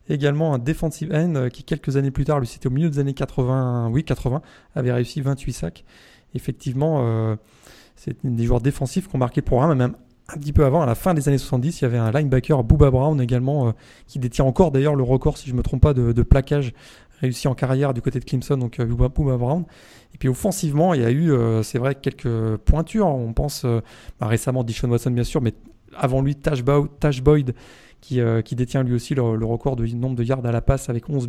également un defensive end qui quelques années plus tard, lui c'était au milieu des années 80, oui 80, avait réussi 28 sacs. Effectivement, c'est des joueurs défensifs qui ont marqué le programme, même un petit peu avant, à la fin des années 70, il y avait un linebacker, Booba Brown également, qui détient encore d'ailleurs le record, si je ne me trompe pas, de, de plaquage réussi en carrière du côté de Clemson, donc Booba, Brown. Et puis offensivement, il y a eu, c'est vrai, quelques pointures. On pense bah, récemment Dishon Watson, bien sûr, mais avant lui, Tash, Boyd, qui, euh, qui, détient lui aussi le, record de nombre de yards à la passe avec 11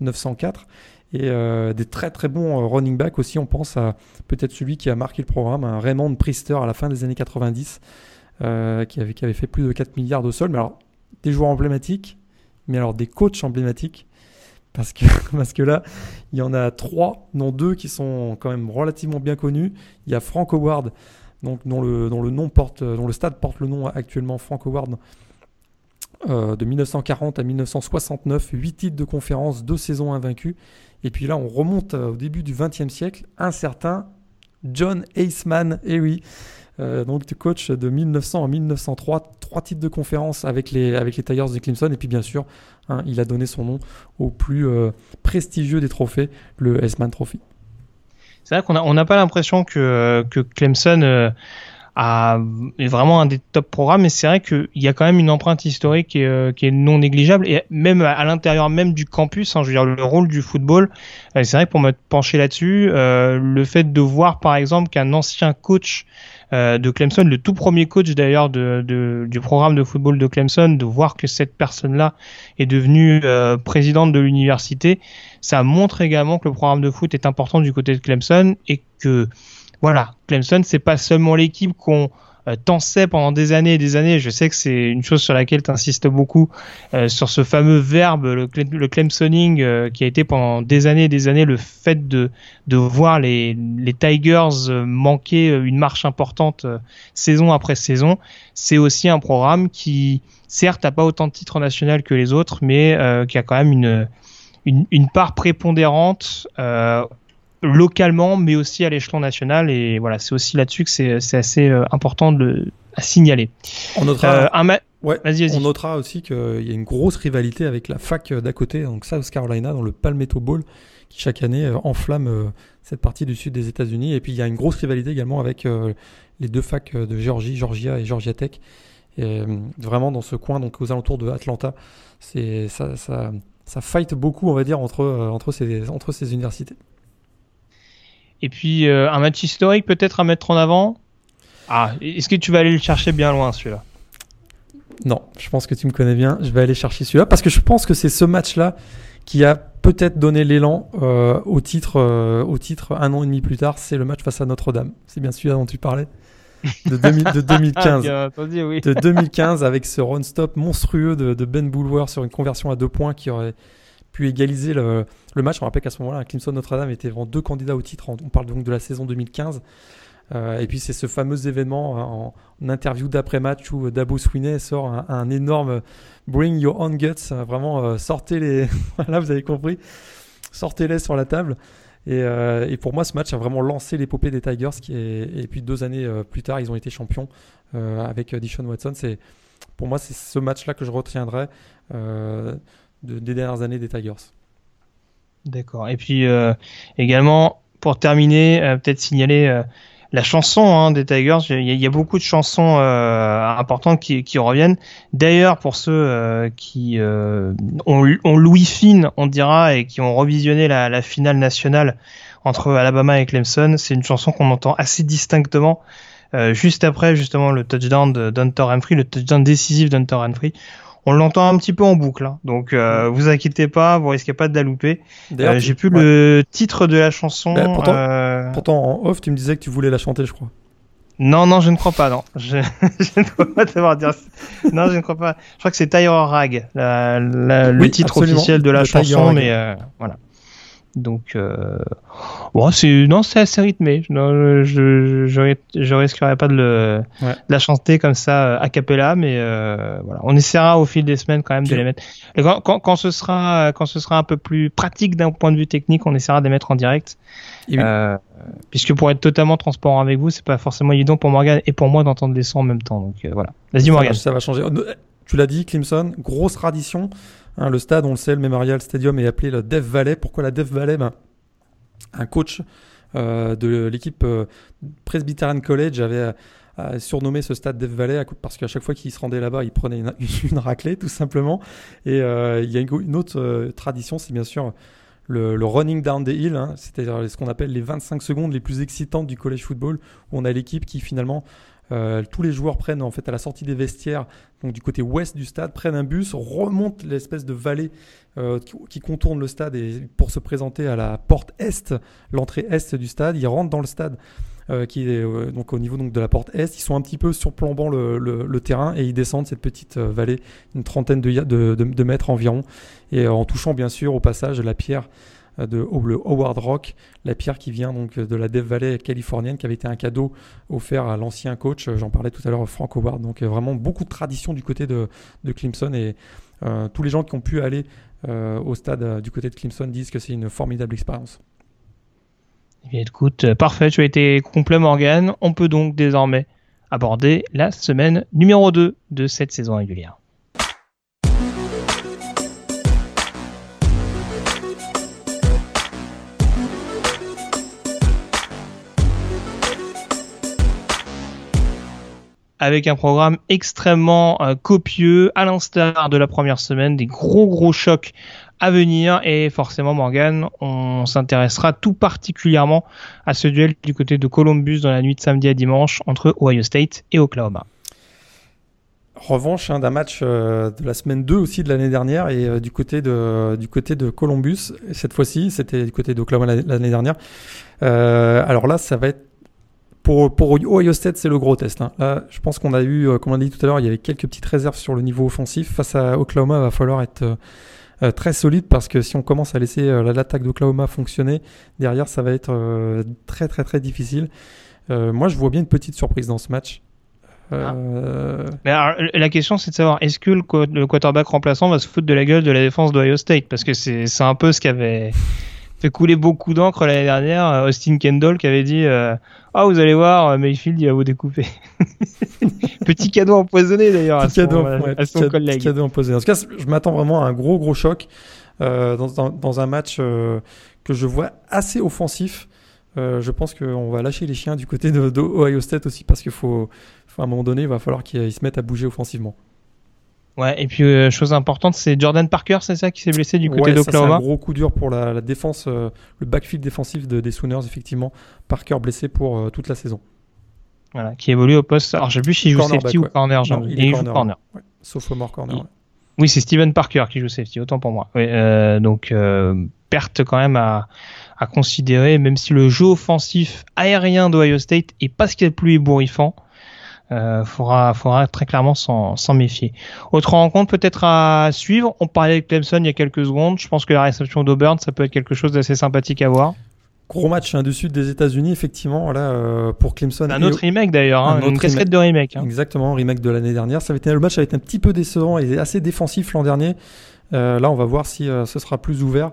904. Et euh, des très très bons euh, running backs aussi. On pense à peut-être celui qui a marqué le programme, Raymond Priester à la fin des années 90, qui, avait, qui avait fait plus de 4 milliards de sol. Mais alors, des joueurs emblématiques, mais alors des coachs emblématiques. Parce que, parce que là, il y en a trois, non deux, qui sont quand même relativement bien connus. Il y a Frank Howard, donc dont le, dont le, nom porte, dont le stade porte le nom actuellement Frank Howard, euh, de 1940 à 1969, 8 titres de conférence, 2 saisons invaincues. Et puis là, on remonte euh, au début du XXe siècle, un certain John et eh oui, euh, donc coach de 1900 à 1903, 3 titres de conférence avec les, avec les Tigers de Clemson. Et puis bien sûr, hein, il a donné son nom au plus prestigieux des trophées, le Eisman Trophy c'est vrai qu'on n'a on pas l'impression que, que Clemson euh, est vraiment un des top programmes, mais c'est vrai qu'il y a quand même une empreinte historique qui est, euh, non négligeable, et même à, l'intérieur même du campus, hein, je veux dire, le rôle du football, euh, c'est vrai pour me pencher là-dessus, le fait de voir par exemple qu'un ancien coach de Clemson, le tout premier coach d'ailleurs de, du programme de football de Clemson, de voir que cette personne-là est devenue présidente de l'université, ça montre également que le programme de foot est important du côté de Clemson et que voilà, Clemson c'est pas seulement l'équipe qu'on euh, sait pendant des années et des années. Je sais que c'est une chose sur laquelle tu insistes beaucoup euh, sur ce fameux verbe, le, le Clemsoning, euh, qui a été pendant des années et des années le fait de, de voir les, les Tigers euh, manquer une marche importante saison après saison. C'est aussi un programme qui, certes, n'a pas autant de titres nationaux que les autres, mais qui a quand même une une, une part prépondérante euh, localement, mais aussi à l'échelon national. Et voilà, c'est aussi là-dessus que c'est assez euh, important de à signaler. On notera, euh, un ouais, vas -y, vas -y. on notera aussi qu'il y a une grosse rivalité avec la fac d'à côté, donc South Carolina, dans le Palmetto Bowl, qui chaque année enflamme cette partie du sud des États-Unis. Et puis il y a une grosse rivalité également avec les deux facs de Géorgie, Georgia et Georgia Tech. Et, vraiment dans ce coin, donc aux alentours de Atlanta, c'est ça, ça, ça fight beaucoup, on va dire, entre, euh, entre, ces, entre ces universités. Et puis, euh, un match historique peut-être à mettre en avant? Ah, est-ce que tu vas aller le chercher bien loin, celui-là? Non, je pense que tu me connais bien. Je vais aller chercher celui-là parce que je pense que c'est ce match-là qui a peut-être donné l'élan euh, au, titre, au titre un an et demi plus tard. C'est le match face à Notre-Dame. C'est bien celui-là dont tu parlais de, 2015. De 2015 avec ce run stop monstrueux de, Ben Boulwer sur une conversion à deux points qui aurait pu égaliser le, match. On rappelle qu'à ce moment-là, Clemson Notre-Dame était vraiment deux candidats au titre. On parle donc de la saison 2015. Euh, et puis c'est ce fameux événement hein, en, interview d'après-match où Dabo Swinney sort un, énorme Bring Your Own Guts. Vraiment, euh, sortez les. Là, vous avez compris. Sortez-les sur la table. Euh, et, pour moi, ce match a vraiment lancé l'épopée des Tigers. Qui et puis deux années euh, plus tard, ils ont été champions euh, avec Dishon Watson. Pour moi, c'est ce match-là que je retiendrai des dernières années des Tigers. D'accord. Et puis également, pour terminer, peut-être signaler la chanson hein, des Tigers, il y, a beaucoup de chansons euh, importantes qui, qui, reviennent. D'ailleurs, pour ceux euh, qui euh, ont, ont, Louis Finn, on dira, et qui ont revisionné la, la finale nationale entre Alabama et Clemson, c'est une chanson qu'on entend assez distinctement. Euh, juste après justement le touchdown d'Hunter Humphrey, le touchdown décisif d'Hunter Humphrey, on l'entend un petit peu en boucle. Hein. Donc euh, vous inquiétez pas, vous risquez pas de la louper. Euh, J'ai plus le titre de la chanson. Bah, pourtant, euh, pourtant, en off, tu me disais que tu voulais la chanter, je crois. Non, non, je ne crois pas, non. Je, je ne crois pas t'avoir dit Non, je ne crois pas. Je crois que c'est Tyre Rag, la, le titre officiel de la chanson, mais euh, voilà. Donc, euh... bon, c'est non, c'est assez rythmé. Non, je, je, je, risquerais pas de, le, la chanter comme ça euh, a cappella, mais euh, voilà, on essaiera au fil des semaines quand même de les mettre. Quand, quand, quand, ce sera, quand ce sera un peu plus pratique d'un point de vue technique, on essaiera de les mettre en direct. Euh, puisque pour être totalement transparent avec vous, c'est pas forcément évident pour Morgan et pour moi d'entendre les sons en même temps. Donc euh, voilà. Vas-y Morgan. Ça va changer. Tu l'as dit, Clemson, grosse tradition. Hein, le stade, on le sait, le Memorial Stadium est appelé le Death Valley. Pourquoi la Death Valley? Ben, Un coach euh, de l'équipe euh, Presbyterian College avait euh, surnommé ce stade Death Valley parce qu'à chaque fois qu'il se rendait là-bas, il prenait une, une, raclée tout simplement. Et il y a une, autre tradition, c'est bien sûr le, running down the hill, hein, c'est-à-dire ce qu'on appelle les 25 secondes les plus excitantes du college football, où on a l'équipe qui finalement euh, tous les joueurs prennent en fait à la sortie des vestiaires, donc du côté ouest du stade, prennent un bus, remontent l'espèce de vallée euh, qui, contourne le stade et pour se présenter à la porte est, l'entrée est du stade. Ils rentrent dans le stade euh, qui est donc au niveau de la porte est. Ils sont un petit peu surplombant le, terrain et ils descendent cette petite vallée, une trentaine de, de, mètres environ, et en touchant bien sûr au passage la pierre de le Howard Rock, la pierre qui vient donc de la Death Valley californienne, qui avait été un cadeau offert à l'ancien coach. J'en parlais tout à l'heure, Frank Howard. Donc euh, vraiment beaucoup de tradition du côté de, de Clemson et euh, tous les gens qui ont pu aller au stade du côté de Clemson disent que c'est une formidable expérience. Eh écoute, parfait, tu as été complet Morgan. On peut donc désormais aborder la semaine numéro 2 de cette saison régulière. Avec un programme extrêmement euh, copieux, à l'instar de la première semaine, des gros gros chocs à venir et forcément Morgan, on s'intéressera tout particulièrement à ce duel du côté de Columbus dans la nuit de samedi à dimanche entre Ohio State et Oklahoma. Revanche hein, d'un match euh, de la semaine 2 aussi de l'année dernière et euh, du côté de du côté de Columbus cette fois-ci c'était du côté d'Oklahoma l'année dernière. alors là ça va être pour, pour Ohio State, c'est le gros test. Hein. Là, je pense qu'on a eu, euh, comme on a dit tout à l'heure, il y avait quelques petites réserves sur le niveau offensif. Face à Oklahoma, il va falloir être euh, euh, très solide parce que si on commence à laisser l'attaque d'Oklahoma fonctionner, derrière, ça va être très très très difficile. moi, je vois bien une petite surprise dans ce match. Ah. Mais la question, c'est de savoir est-ce que le, le, quarterback remplaçant va se foutre de la gueule de la défense d'Ohio State? Parce que c'est un peu ce qu'avait fait couler beaucoup d'encre l'année dernière. Euh, Austin Kendall qui avait dit euh, Ah, vous allez voir, euh, Mayfield, il va vous découper. Petit cadeau empoisonné d'ailleurs à, cadeau, son collègue. Petit cadeau empoisonné. En tout cas, je m'attends vraiment à un gros, gros choc dans, dans, un match que je vois assez offensif. je pense qu'on va lâcher les chiens du côté de, Ohio State aussi parce qu'il faut, faut, à un moment donné, il va falloir qu'ils se mettent à bouger offensivement. Ouais, et puis euh, chose importante, c'est Jordan Parker, c'est ça qui s'est blessé du côté d'Oklahoma. C'est un gros coup dur pour la, défense, euh, le backfield défensif de, des Sooners, effectivement. Parker blessé pour euh, toute la saison. Voilà, qui évolue au poste. Alors, je sais plus s'il joue safety ou corner. Non, il, il, joue corner. Sauf au mort corner. Oui, c'est Steven Parker qui joue safety, autant pour moi. donc, perte quand même à, à considérer, même si le jeu offensif aérien d'Ohio State est pas ce qu'il y a de plus ébouriffant. Euh, faudra, faudra très clairement s'en méfier. Autre rencontre peut-être à suivre. On parlait de Clemson il y a quelques secondes. Je pense que la réception d'Auburn, ça peut être quelque chose d'assez sympathique à voir. Gros match hein, du sud des États-Unis, effectivement, là euh, pour Clemson. Un autre remake d'ailleurs, hein, une casquette de remake. Hein. Exactement, remake de l'année dernière. Ça avait été, le match avait été un petit peu décevant et assez défensif l'an dernier. Euh, là, on va voir si ce sera plus ouvert.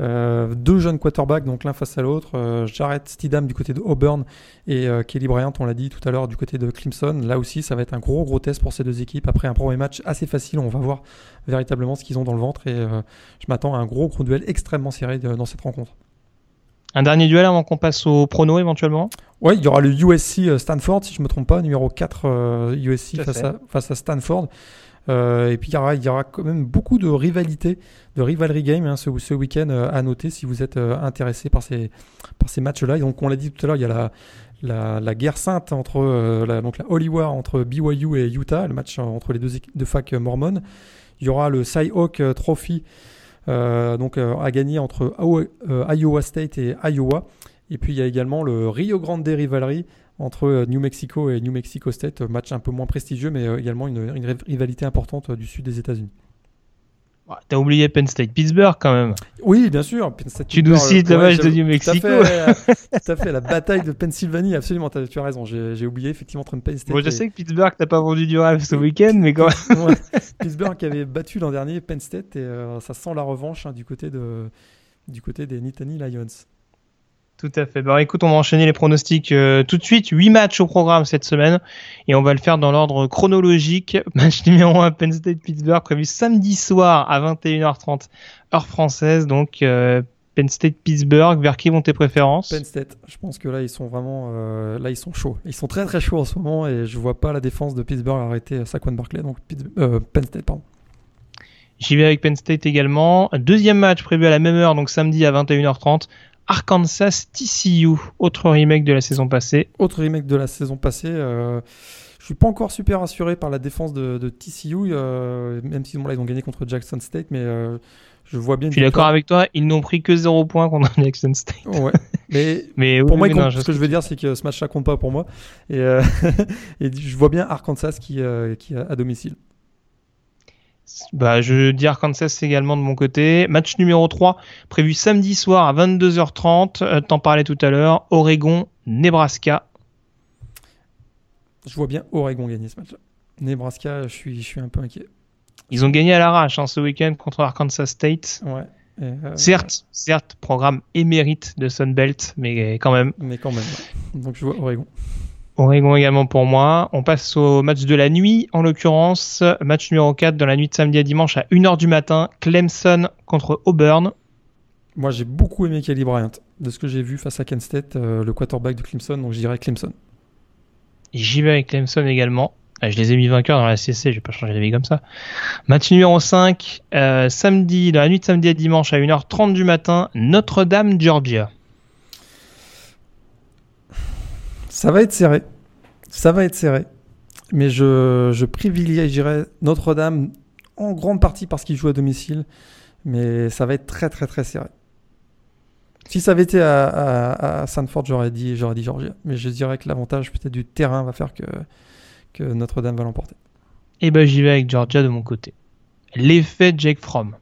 Euh, deux jeunes quarterbacks, donc l'un face à l'autre. Euh, Jarrett Stidham du côté de Auburn et euh, Kelly Bryant, on l'a dit tout à l'heure, du côté de Clemson. Là aussi, ça va être un gros gros test pour ces deux équipes. Après un premier match assez facile, on va voir véritablement ce qu'ils ont dans le ventre et je m'attends à un gros gros duel extrêmement serré dans cette rencontre. Un dernier duel avant qu'on passe au prono éventuellement? Oui, il y aura le USC Stanford, si je ne me trompe pas, numéro 4 USC face à, face à, Stanford. Euh, et puis il y, aura, quand même beaucoup de rivalité, de rivalry game hein, ce, week-end euh, à noter si vous êtes euh, intéressé par ces, matchs-là. Donc on l'a dit tout à l'heure, il y a la, guerre sainte entre la, donc la Holy War entre BYU et Utah, le match entre les deux, facs mormones. Il y aura le Cyhawk Trophy donc à gagner entre Iowa State et Iowa. Et puis il y a également le Rio Grande Rivalry entre euh, New Mexico et New Mexico State, euh, match un peu moins prestigieux, mais euh, également une, rivalité importante du sud des États-Unis. T'as oublié Penn State Pittsburgh quand même. Oui, bien sûr. Penn State, tu nous cites le match de New Mexico. Tout à, fait, tout à fait, la bataille de Pennsylvanie, absolument. tu as raison. J'ai oublié effectivement entre Penn State. Bon, je sais que Pittsburgh t'as pas vendu du rêve ce week-end, mais quand même. Pittsburgh qui avait battu l'an dernier Penn State et ça sent la revanche hein, du côté de du côté des Nittany Lions. Tout à fait. Bon, écoute, on va enchaîner les pronostics euh, tout de suite. 8 matchs au programme cette semaine et on va le faire dans l'ordre chronologique. Match numéro 1, Penn State-Pittsburgh, prévu samedi soir à 21h30, heure française. Donc, euh, Penn State-Pittsburgh, vers qui vont tes préférences? Penn State. Je pense que là, ils sont vraiment. euh, là, ils sont chauds. Ils sont très très chauds en ce moment et je vois pas la défense de Pittsburgh arrêter Saquon Barkley. Donc, Pittsburgh- Penn State, pardon. J'y vais avec Penn State également. Deuxième match prévu à la même heure, donc samedi à 21h30. Arkansas TCU, autre remake de la saison passée. Autre remake de la saison passée. euh, je suis pas encore super rassuré par la défense de, de TCU, euh, même si bon, là, ils ont gagné contre Jackson State, mais euh, je vois bien. Je suis d'accord avec toi, ils n'ont pris que 0 points contre Jackson State. Ouais. Mais Mais pour oui, moi, non, ce que je veux dire, c'est que ce match-là compte pas pour moi. Et, euh, et je vois bien Arkansas qui, qui est à domicile. Bah, je dis Arkansas également de mon côté. Match numéro 3, prévu samedi soir à 22h30. Euh, T'en parlais tout à l'heure. Oregon, Nebraska. Je vois bien Oregon gagner ce match-là. Nebraska, je suis, je suis un peu inquiet. Ils ont gagné à l'arrache hein, ce week-end contre Arkansas State. Ouais. Euh, Certes, certes, programme émérite de Sunbelt, mais quand même. Mais quand même. ouais. Donc je vois Oregon. Oregon également pour moi. On passe au match de la nuit, en l'occurrence. Match numéro 4 dans la nuit de samedi à dimanche à 1h du matin. Clemson contre Auburn. Moi, j'ai beaucoup aimé Kelly Bryant. De ce que j'ai vu face à Kent State, euh, le quarterback de Clemson, donc je dirais Clemson. J'y vais avec Clemson également. Ah, Je les ai mis vainqueurs dans la CC, j'ai pas changé d'avis comme ça. Match numéro 5, euh, samedi, dans la nuit de samedi à dimanche à 1h30 du matin, Notre-Dame, Georgia. Ça va être serré. Ça va être serré. Mais je, je privilégierais Notre-Dame en grande partie parce qu'ils jouent à domicile. Mais ça va être très très très serré. Si ça avait été à, à, à Sanford, j'aurais dit, j'aurais dit Georgia. Mais je dirais que l'avantage peut-être du terrain va faire que, que Notre-Dame va l'emporter. Et ben j'y vais avec Georgia de mon côté. L'effet Jake Fromm.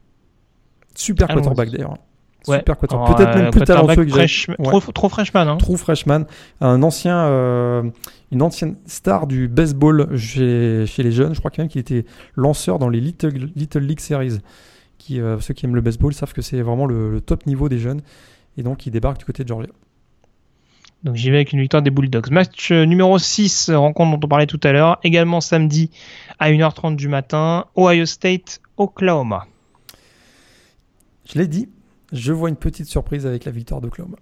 Super quarterback d'ailleurs. Ouais. Super quarterback. Alors, Peut-être euh, même plus quarterback talentueux que fresh- Ouais. trop, trop freshman, hein. True freshman, un ancien, euh, une ancienne star du baseball chez, chez les jeunes. Je crois quand même qu'il était lanceur dans les Little, Little League Series. Qui, euh, ceux qui aiment le baseball savent que c'est vraiment le, le top niveau des jeunes. Et donc il débarque du côté de Georgia. Donc j'y vais avec une victoire des Bulldogs. Match euh, numéro 6, rencontre dont on parlait tout à l'heure, également samedi à 1h30 du matin, Ohio State, Oklahoma. Je l'ai dit, je vois une petite surprise avec la victoire d'Oklahoma.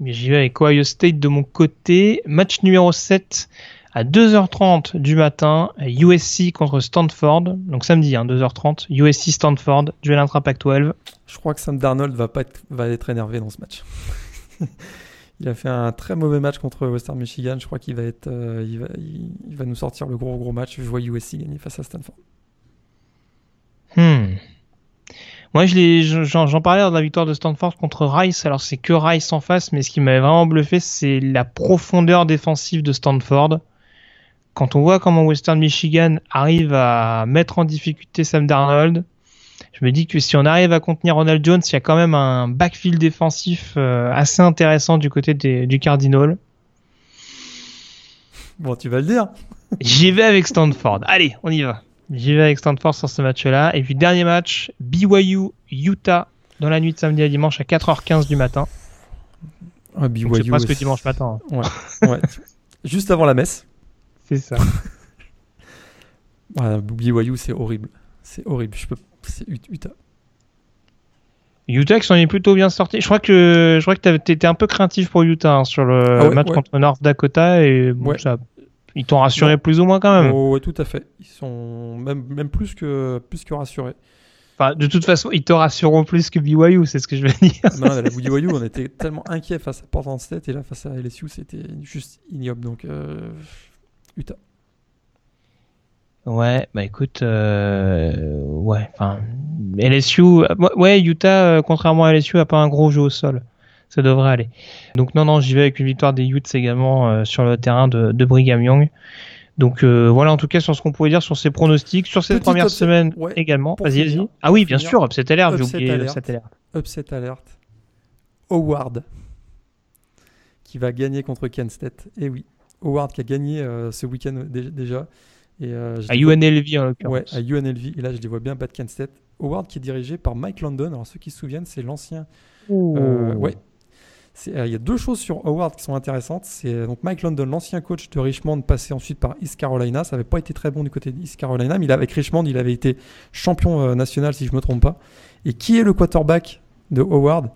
Eh bien, J'y vais avec Ohio State de mon côté. Match numéro 7 à 2h30 du matin, USC contre Stanford. Donc samedi, hein, 2h30, USC Stanford, duel intra-Pac 12. Je crois que Sam Darnold va, pas être, va être énervé dans ce match. il a fait un très mauvais match contre Western Michigan. Je crois qu'il va, être, euh, il va, il, il va nous sortir le gros gros match. Je vois USC gagner face à Stanford. Hmm. Moi, j'en parlais lors de la victoire de Stanford contre Rice. Alors, c'est que Rice en face, mais ce qui m'avait vraiment bluffé, c'est la profondeur défensive de Stanford. Quand on voit comment Western Michigan arrive à mettre en difficulté Sam Darnold, je me dis que si on arrive à contenir Ronald Jones, il y a quand même un backfield défensif euh, assez intéressant du côté des- du Cardinal. Bon, tu vas le dire. J'y vais avec Stanford. Allez, on y va. J'y vais avec Stanford sur ce match-là. Et puis dernier match, BYU Utah dans la nuit de samedi à dimanche à 4h15 du matin. Ah, BYU, c'est presque dimanche matin. hein. Ouais. Juste avant la messe. C'est ça. Ouais, BYU, c'est horrible. C'est horrible. Je peux... C'est Ut- Utah. Utah qui s'en est plutôt bien sorti. Je crois que je crois que t'étais un peu craintif pour Utah hein, sur le Ah ouais, match contre North Dakota et bon, ça, ils t'ont rassuré plus ou moins quand même. Oh, ouais, tout à fait. Ils sont même, même plus, que, plus que rassurés. Enfin, de toute façon, ils te rassureront plus que BYU, c'est ce que je veux dire. Non, la BYU, on était tellement inquiets face à Portland State et là face à LSU, c'était juste ignoble. Donc, euh, Utah. Ouais, bah écoute, euh, ouais, enfin, LSU, euh, ouais, Utah, euh, contrairement à LSU, a pas un gros jeu au sol. Ça devrait aller. Donc non, non, j'y vais avec une victoire des Utes également euh, sur le terrain de, de Brigham Young. Donc euh, voilà, en tout cas, sur ce qu'on pouvait dire sur ces pronostics, sur cette première upset, semaine ouais, également. Vas-y, vas-y. Ah oui, bien finir. sûr, Upset Alert, j'ai Upset oublié alert. Upset Alert. Upset alert. Howard qui va gagner contre Kent State. Et oui, Howard qui a gagné euh, ce week-end dé- déjà. Et, euh, À UNLV en Ouais, l'occurrence. à UNLV. Et là, je les vois bien battre Kent State. Howard qui est dirigé par Mike London. Alors, ceux qui se souviennent, c'est l'ancien. ouais. Euh, Il y a deux choses sur Howard qui sont intéressantes. C'est euh, donc Mike London, l'ancien coach de Richmond, passé ensuite par East Carolina. Ça n'avait pas été très bon du côté d'East Carolina, mais il, avec Richmond, il avait été champion euh, national, si je ne me trompe pas. Et qui est le quarterback de Howard?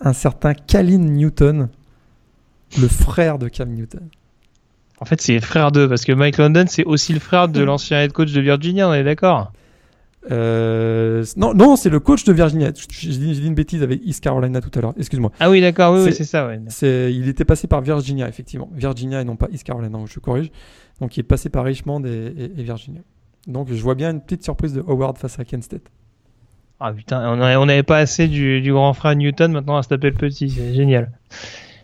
Un certain Calin Newton, le frère de Cam Newton. En fait, c'est frère d'eux, parce que Mike London, c'est aussi le frère de l'ancien head coach de Virginia, on est d'accord? Euh, non, non, c'est le coach de Virginia. J'ai dit, une bêtise avec East Carolina tout à l'heure. Excuse-moi. Ah oui, d'accord, oui, C'est- ça, ouais. Il était passé par Virginia, effectivement. Virginia et non pas East Carolina, je corrige. Donc il est passé par Richmond et, et- et Virginia. Donc je vois bien une petite surprise de Howard face à Kent State. Ah putain, on avait, on avait pas assez du, du grand frère Newton, maintenant on va se taper le petit, c'est génial.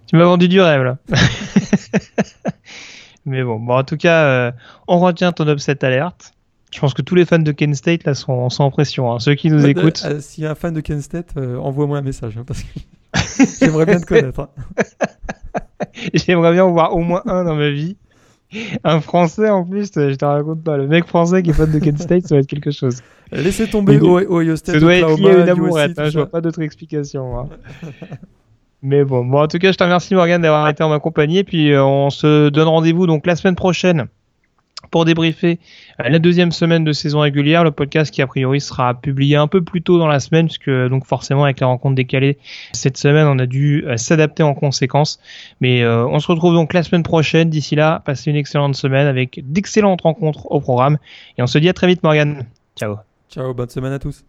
Tu m'as vendu du rêve là. Mais bon, bon en tout cas, euh, on retient ton upset alerte. Je pense que tous les fans de Kent State là sont, sont en pression. hein. Ceux qui nous Euh, écoutent, euh, S'il y a un fan de Kent State, euh, envoie-moi un message hein, parce que j'aimerais bien te connaître. hein. j'aimerais bien en voir au moins un dans ma vie. Un français en plus, je te raconte pas. Le mec français qui est fan de Kent State, ça va être quelque chose. Laissez tomber Ohio State, Ça doit être lié à une amourette, hein, je vois pas d'autre explication. hein. Mais bon, bon, en tout cas, je te remercie Morgan d'avoir été en ma compagnie. Et puis, euh, on se donne rendez-vous donc la semaine prochaine pour débriefer euh, la deuxième semaine de saison régulière. Le podcast qui a priori sera publié un peu plus tôt dans la semaine, puisque donc forcément avec les rencontres décalées cette semaine, on a dû euh, s'adapter en conséquence. Mais euh, on se retrouve donc la semaine prochaine. D'ici là, passez une excellente semaine avec d'excellentes rencontres au programme. Et on se dit à très vite, Morgan. Ciao. Ciao, bonne semaine à tous.